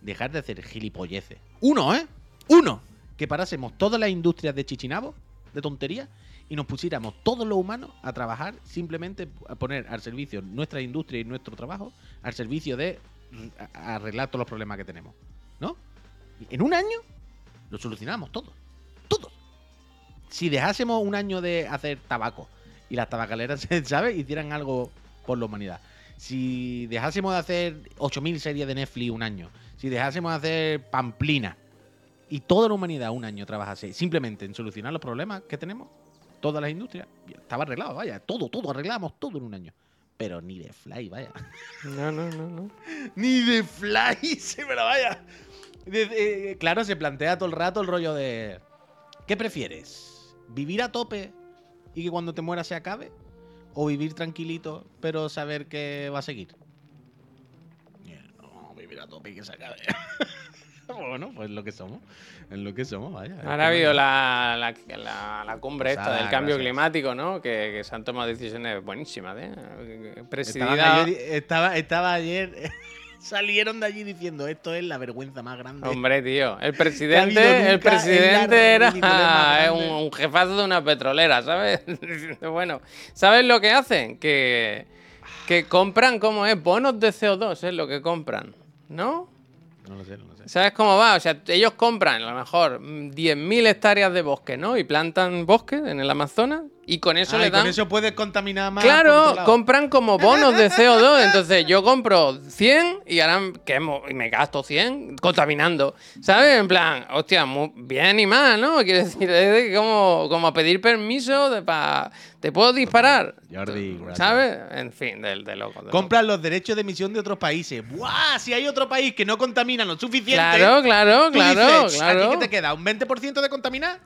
dejar de hacer gilipolleces. Uno, ¿eh? Uno. Que parásemos todas las industrias de chichinabo, de tontería, y nos pusiéramos todos los humanos a trabajar, simplemente a poner al servicio nuestra industria y nuestro trabajo, al servicio de arreglar todos los problemas que tenemos. ¿No? En un año lo solucionamos todo. Todos. Si dejásemos un año de hacer tabaco y las tabacaleras, [laughs] ¿sabes? Hicieran algo por la humanidad. Si dejásemos de hacer 8.000 series de Netflix un año. Si dejásemos de hacer Pamplina. Y toda la humanidad un año trabajase simplemente en solucionar los problemas que tenemos. Todas las industrias. Estaba arreglado, vaya. Todo, todo. Arreglábamos todo en un año. Pero ni de fly, vaya. No, no, no, no. [laughs] Ni de fly, se me la vaya. Claro, se plantea todo el rato el rollo de. ¿Qué prefieres? ¿Vivir a tope y que cuando te mueras se acabe? ¿O vivir tranquilito, pero saber que va a seguir? Eh, No, vivir a tope y que se acabe. [laughs] bueno, pues lo que somos. Es lo que somos, vaya. Ahora ha habido la, la, la- la cumbre esta del cambio gracias. climático, ¿no? Que, que se han tomado decisiones buenísimas, ¿eh? Presidida... ayer- estaba, estaba ayer. Salieron de allí diciendo esto es la vergüenza más grande. Hombre, tío, el [laughs] presidente, el presidente era más [laughs] un, jefazo de una petrolera, ¿sabes? [laughs] Bueno, ¿sabes lo que hacen? Que, que compran, ¿cómo es? Bonos de CO2 es lo que compran, ¿no? No lo sé, no lo sé. ¿Sabes cómo va? O sea, ellos compran a lo mejor mm, 10.000 hectáreas de bosque, ¿no? Y plantan bosque en el Amazonas y con eso Ah, le y con dan... eso puedes contaminar más. por Claro, otro lado. compran como bonos de CO2. [laughs] Entonces yo compro 100 y ahora que mo- y me gasto 100 contaminando. ¿Sabes? En plan, hostia, muy bien y más, ¿no? Quiero decir, es de como, como pedir permiso de pa, ¿Te puedo disparar? Jordi, gracias. ¿Sabes? En fin, de, de loco. de Compran los derechos de emisión de otros países. ¡Buah! Si hay otro país que no contamina lo suficiente. Claro, claro, tú claro, dices, claro. ¿A ti qué te queda? ¿Un 20% de contaminar?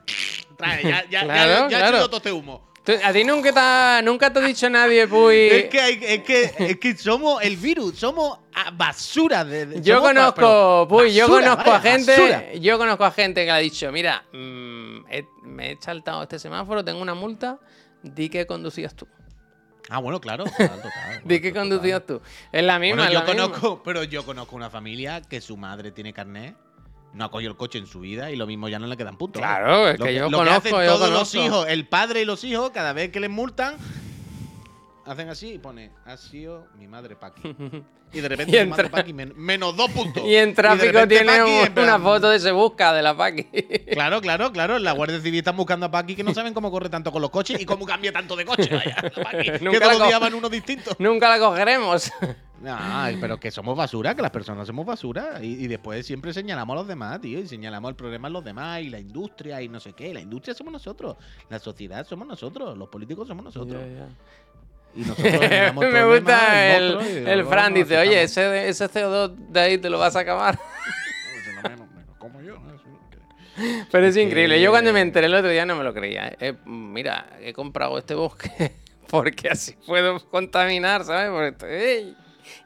Trae, ya, ya, [laughs] Claro, ya, ya he hecho todo este humo. ¿A ti nunca te, ha, nunca te ha dicho nadie, Puy? [laughs] Es que, hay- es, que, es que somos el virus, somos ah, basura. De, de- Yo conozco, Puy, yo basura, conozco a gente, basura. yo conozco a gente que le ha dicho, mira, mm, he- me he saltado este semáforo, tengo una multa, di que conducías tú. Ah, bueno, claro. [laughs] Di que total. conducías tú. Es la misma, Bueno, yo la misma. conozco, pero yo conozco una familia que su madre tiene carnet, no ha cogido el coche en su vida y lo mismo ya no le quedan puntos. Claro, es Lo que yo lo conozco, hacen yo todos los hijos, el padre y los hijos, cada vez que les multan, hacen así y pone, ha sido mi madre Paqui. [laughs] Y de repente Y su madre Paqui men- menos dos puntos. [laughs] Y en tráfico tiene Paqui, un- en plan, una foto de se busca de la Paqui. [laughs] Claro, claro, claro. La Guardia Civil están buscando a Paqui que no saben cómo corre tanto con los coches y cómo cambia tanto de coche. Vaya, la Paqui, que todos los días van unos distintos. Nunca la cogeremos. No, pero que somos basura, que las personas somos basura. Y, y después siempre señalamos a los demás, tío. Y señalamos el problema a los demás y la industria y no sé qué. La industria somos nosotros. La sociedad somos nosotros. Los políticos somos nosotros. Y nosotros [laughs] Me gusta el, el Fran, dice, oye, ese, ese CO2 de ahí te lo vas a acabar. Pero es increíble. Yo cuando me enteré el otro día no me lo creía. ¿eh? Mira, he comprado este bosque [laughs] porque así puedo contaminar, ¿sabes? Porque estoy- ¡Ey!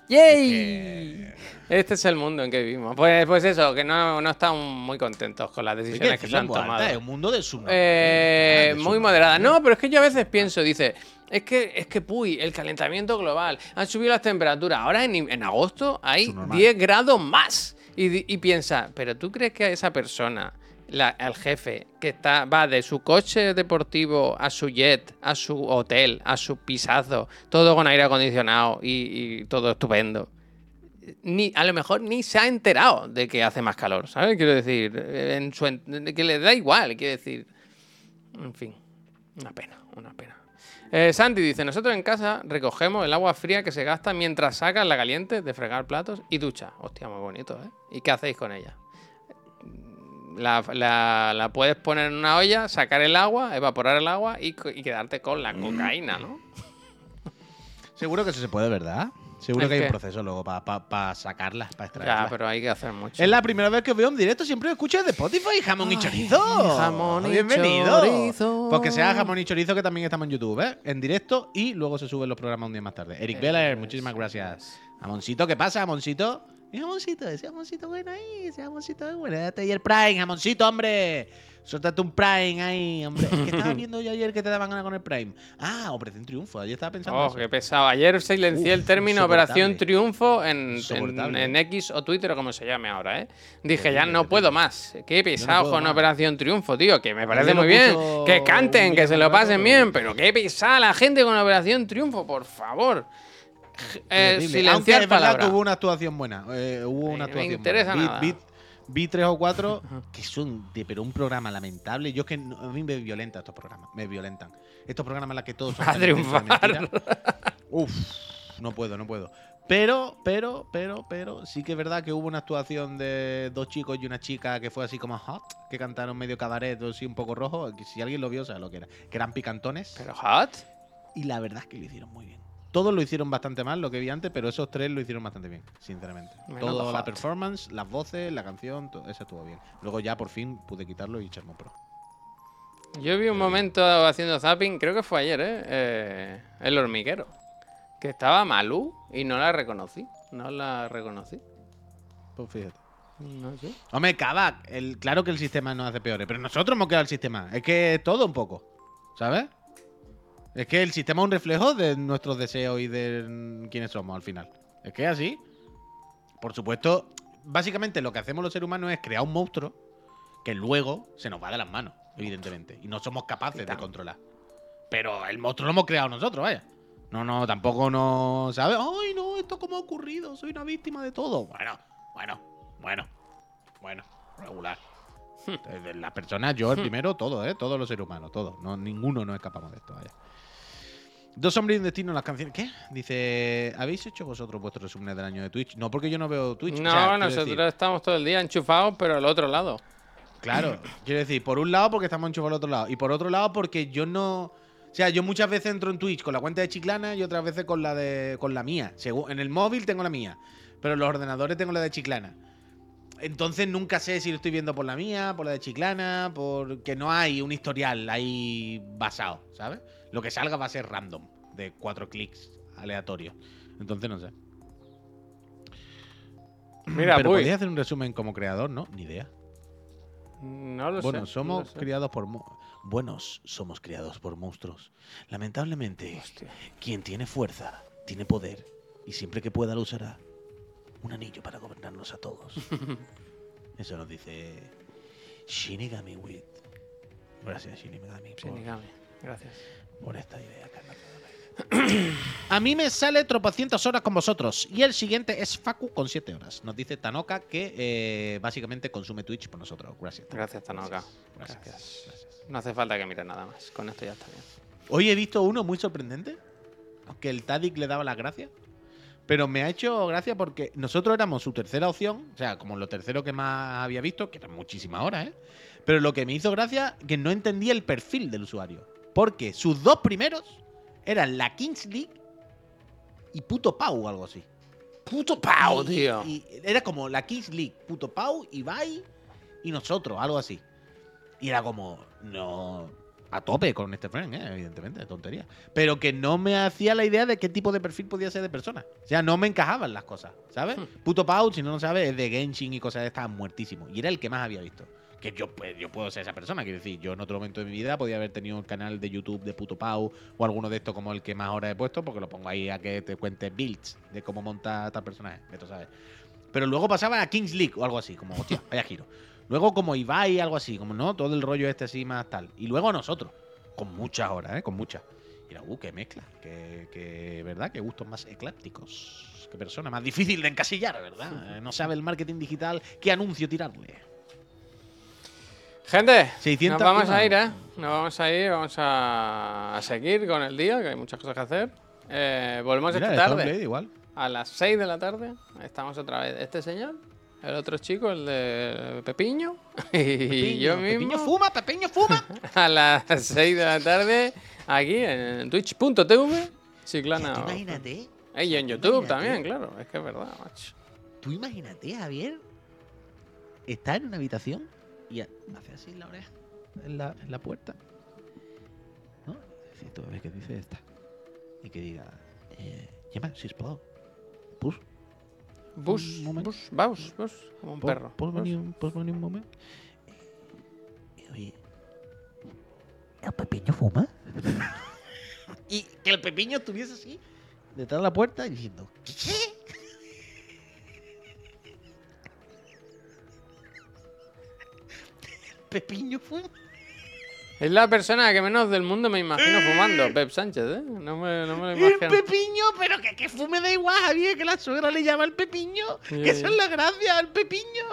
¡Yay! Este es el mundo en que vivimos. Pues, pues eso, que no, no están muy contentos con las que decisiones que se han tomado. Es un mundo de su Eh, de muy moderada. No, pero es que yo a veces pienso, dice, es que, es que, puy, el calentamiento global, han subido las temperaturas. Ahora en, en agosto hay Eso es normal. 10 grados más. Y, y piensa, pero tú crees que a esa persona, la- al jefe, que está, va de su coche deportivo a su jet, a su hotel, a su pisazo, todo con aire acondicionado y, todo estupendo. Ni, a lo mejor ni se ha enterado de que hace más calor, ¿sabes? Quiero decir, que le da igual, quiero decir. En fin, una pena, una pena. Eh, Santi dice, nosotros en casa recogemos el agua fría que se gasta mientras sacas la caliente de fregar platos y ducha. Hostia, muy bonito, ¿eh? ¿Y qué hacéis con ella? La, la- la puedes poner en una olla, sacar el agua, evaporar el agua y, quedarte con la cocaína, ¿no? [laughs] Seguro que eso se puede, ¿verdad? Seguro ¿El que hay un proceso luego para sacarlas, para Ya, extraerlas. pero hay que hacer mucho. Es la primera vez que os veo en directo, siempre escucho desde Spotify, jamón y chorizo. jamón y Bienvenido. chorizo. Porque sea jamón y chorizo que también estamos en YouTube, ¿eh? En directo y luego se suben los programas un día más tarde. Eric Beller, muchísimas gracias. Jamoncito, ¿qué pasa, jamoncito? Mi jamoncito, ese jamoncito bueno ahí, ese jamoncito es bueno. Date ahí el Prime, jamoncito, hombre. Suéltate un Prime ahí, hombre. ¿Qué estaba [laughs] viendo yo ayer que te daban ganas con el Prime? Ah, Operación Triunfo. Ayer estaba pensando. Oh, eso. qué pesado. Ayer silencié Uf, el término. Operación Triunfo en, en, X o Twitter o como se llame ahora, ¿eh? Dije, ya no puedo más. Qué pesado con más. Operación Triunfo, tío. Que me parece muy bien. Que canten, que se lo pasen bien. Pero qué pesada la gente con Operación Triunfo, por favor. [laughs] Eh. Aunque silenciar es verdad palabra. que hubo una actuación buena. eh, hubo Me- una me actuación interesa buena. nada. Vi, vi- vi tres o cuatro [laughs] que son de pero un programa lamentable. Yo es que no- a mí me violentan estos programas. Me violentan. Estos programas en los que todos son [laughs] A triunfar. Uf, no puedo, no puedo. Pero, pero, pero, pero, sí que es verdad que hubo una actuación de dos chicos y una chica que fue así como hot, que cantaron medio cabaret, así un poco rojo. Si alguien lo vio, sabe lo que era. Que eran picantones. Pero hot. Y la verdad es que lo hicieron muy bien. Todos lo hicieron bastante mal, lo que vi antes, pero esos tres lo hicieron bastante bien, sinceramente. Toda la performance, las voces, la canción, todo, eso estuvo bien. Luego ya por fin pude quitarlo y echarme un pro. Yo vi un momento haciendo zapping, creo que fue ayer, ¿eh? Eh, El hormiguero. Que estaba Malú y no la reconocí. No la reconocí. Pues fíjate. No sé. Hombre, Kavak, el, claro que el sistema nos hace peores, pero nosotros hemos quedado el sistema. Es que todo un poco, ¿sabes? Es que el sistema es un reflejo de nuestros deseos y de quiénes somos al final. Es que es así. Por supuesto, básicamente lo que hacemos los seres humanos es crear un monstruo que luego se nos va de las manos, evidentemente. Y no somos capaces de controlar. Pero el monstruo lo hemos creado nosotros, vaya. No, no, tampoco no. ¿Sabes? Ay, no, esto cómo ha ocurrido. Soy una víctima de todo. Bueno, bueno, bueno, bueno, regular. Desde Las personas, yo el primero, todo, ¿eh? Todos los seres humanos, todos. No, ninguno nos escapamos de esto, vaya. Dos hombres y un destino en las canciones. ¿Qué? Dice, ¿habéis hecho vosotros vuestro resumen del año de Twitch? No, porque yo no veo Twitch. O No, sea, quiero nosotros decir, estamos todo el día enchufados, pero al otro lado. Claro, quiero decir, por un lado porque estamos enchufados al otro lado. Y por otro lado porque yo no. O sea, yo muchas veces entro en Twitch con la cuenta de Chiclana y otras veces con la de. con la mía. Según, en el móvil tengo la mía. Pero en los ordenadores tengo la de Chiclana. Entonces nunca sé si lo estoy viendo por la mía, por la de Chiclana, porque no hay un historial ahí basado, ¿sabes? Lo que salga va a ser random, de cuatro clics aleatorios. Entonces no sé. [clears throat] Mira, Pero podías hacer un resumen como creador, ¿no? Ni idea. No lo Bueno, sé. no somos lo sé. criados por buenos, somos criados por monstruos. Lamentablemente, Hostia. quien tiene fuerza, tiene poder y siempre que pueda lo usará. Un anillo para gobernarnos a todos. [laughs] Eso nos dice Shinigami Wit. Gracias Shinigami por, Shinigami, Gracias. por esta idea. carnal. [coughs] A mí me sale tropocientas horas con vosotros. Y el siguiente es Facu con 7 horas. Nos dice Tanoka que eh, básicamente consume Twitch por nosotros. Gracias. Gracias, Tanoka. Gracias. Gracias. Gracias. No hace falta que mires nada más. Con esto ya está bien. Hoy he visto uno muy sorprendente. Que el Tadic le daba las gracias. Pero me ha hecho gracia porque nosotros éramos su tercera opción. O sea, como lo tercero que más había visto, que eran muchísimas horas, ¿eh? Pero lo que me hizo gracia que no entendía el perfil del usuario. Porque sus dos primeros eran la Kings League y puto Pau o algo así. ¡Puto pau, Y- tío! Y era como la Kings League, puto Pau, Ibai y nosotros, algo así. Y era como, no. A tope con este friend, ¿eh? evidentemente, tontería. Pero que no me hacía la idea de qué tipo de perfil podía ser de persona. O sea, no me encajaban las cosas, ¿sabes? Hmm. Puto Pau, si no lo sabes, es de Genshin y cosas de estas, muertísimo. Y era el que más había visto. Que yo, pues, yo puedo ser esa persona, quiero decir, yo en otro momento de mi vida podía haber tenido el canal de YouTube de Puto Pau o alguno de estos como el que más ahora he puesto, porque lo pongo ahí a que te cuente builds de cómo monta tal personaje, sabes. Pero luego pasaba a Kings League o algo así, como, hostia, vaya giro. Luego como Ibai, algo así, como, ¿no? Todo el rollo este así más tal. Y luego nosotros, con muchas horas, ¿eh? Con muchas. Y era, uh, qué mezcla, que, que, ¿verdad? Qué gustos más eclécticos. Qué persona más difícil de encasillar, ¿verdad? Eh, No sabe el marketing digital qué anuncio tirarle. Gente, 600 nos vamos a ir, ¿eh? Nos vamos a ir, vamos a, a seguir con el día, que hay muchas cosas que hacer. Eh, volvemos Mira, esta tarde, igual. a las 6 de la tarde. Estamos otra vez. Este señor, el otro chico, el de Pepiño, [laughs] y yo mismo. Pepiño fuma, Pepiño fuma. [laughs] a las 6 de la tarde, aquí en twitch.tv. Chiclana. Imagínate, Y en YouTube imagínate. también, claro. Es que es verdad, macho. tú imagínate, Javier, está en una habitación y ha- hace así la oreja en la, en la puerta. ¿No? Decir, tú ves que dice esta. Y que diga, eh, llama, si es plau. Pus, Bus, Un momento. bus, vamos, bus, como un perro. ¿Puedes bus. venir, un- venir un momento? Y, oye, ¿el pepiño fuma? [laughs] Y que el Pepiño estuviese así. Detrás de la puerta diciendo, ¿qué? [laughs] Pepiño fuma. Es la persona que menos del mundo me imagino fumando, Pep Sánchez, ¿eh? No me, no me lo El imagino. Pepiño, pero que, que fume da igual, Javier, que la suegra le llama el Pepiño. Que ya. esa es la gracia, el Pepiño.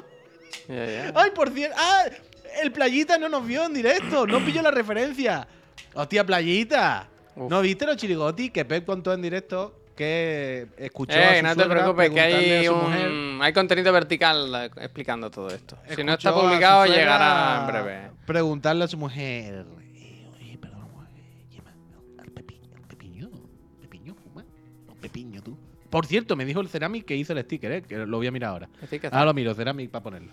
Ay, por cierto. Ah, el Playita no nos vio en directo. No pilló la referencia. Hostia, Playita. Uf. ¿No viste los chirigoti que Pep contó en directo que escuchó a Eh, su no te preocupes, que hay a su un mujer- hay contenido vertical eh, explicando todo esto. Si no está a publicado, llegará en breve. Preguntarle a su mujer. Eh, oye, perdón, eh, llama al pepiño, pepiño, pepiño fuma. Por cierto, me dijo el Ceramic que hizo el sticker, ¿eh? que lo voy a mirar ahora. Ahora lo miro, Ceramic, para ponerlo.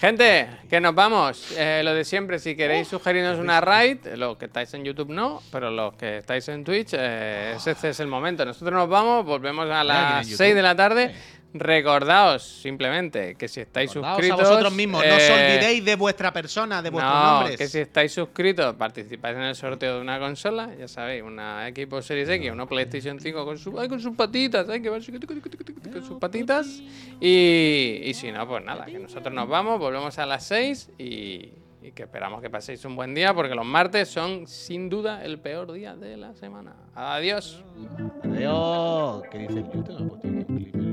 Gente, que nos vamos. Eh, lo de siempre, si queréis sugerirnos una raid, los que estáis en YouTube no, pero los que estáis en Twitch, eh, ese es el momento. Nosotros nos vamos, volvemos a las en 6 de la tarde. Recordaos simplemente que si estáis suscritos. a vosotros mismos, no os eh, olvidéis de vuestra persona, de vuestros no, nombres. que si estáis suscritos participáis en el sorteo de una consola, ya sabéis, una Xbox Series X, una PlayStation 5 con, su, ay, con sus patitas, ay, que va con sus patitas. Y, y si no, pues nada, que nosotros nos vamos, volvemos a las 6 y, y que esperamos que paséis un buen día porque los martes son sin duda el peor día de la semana. Adiós. Adiós. ¿Qué dice el?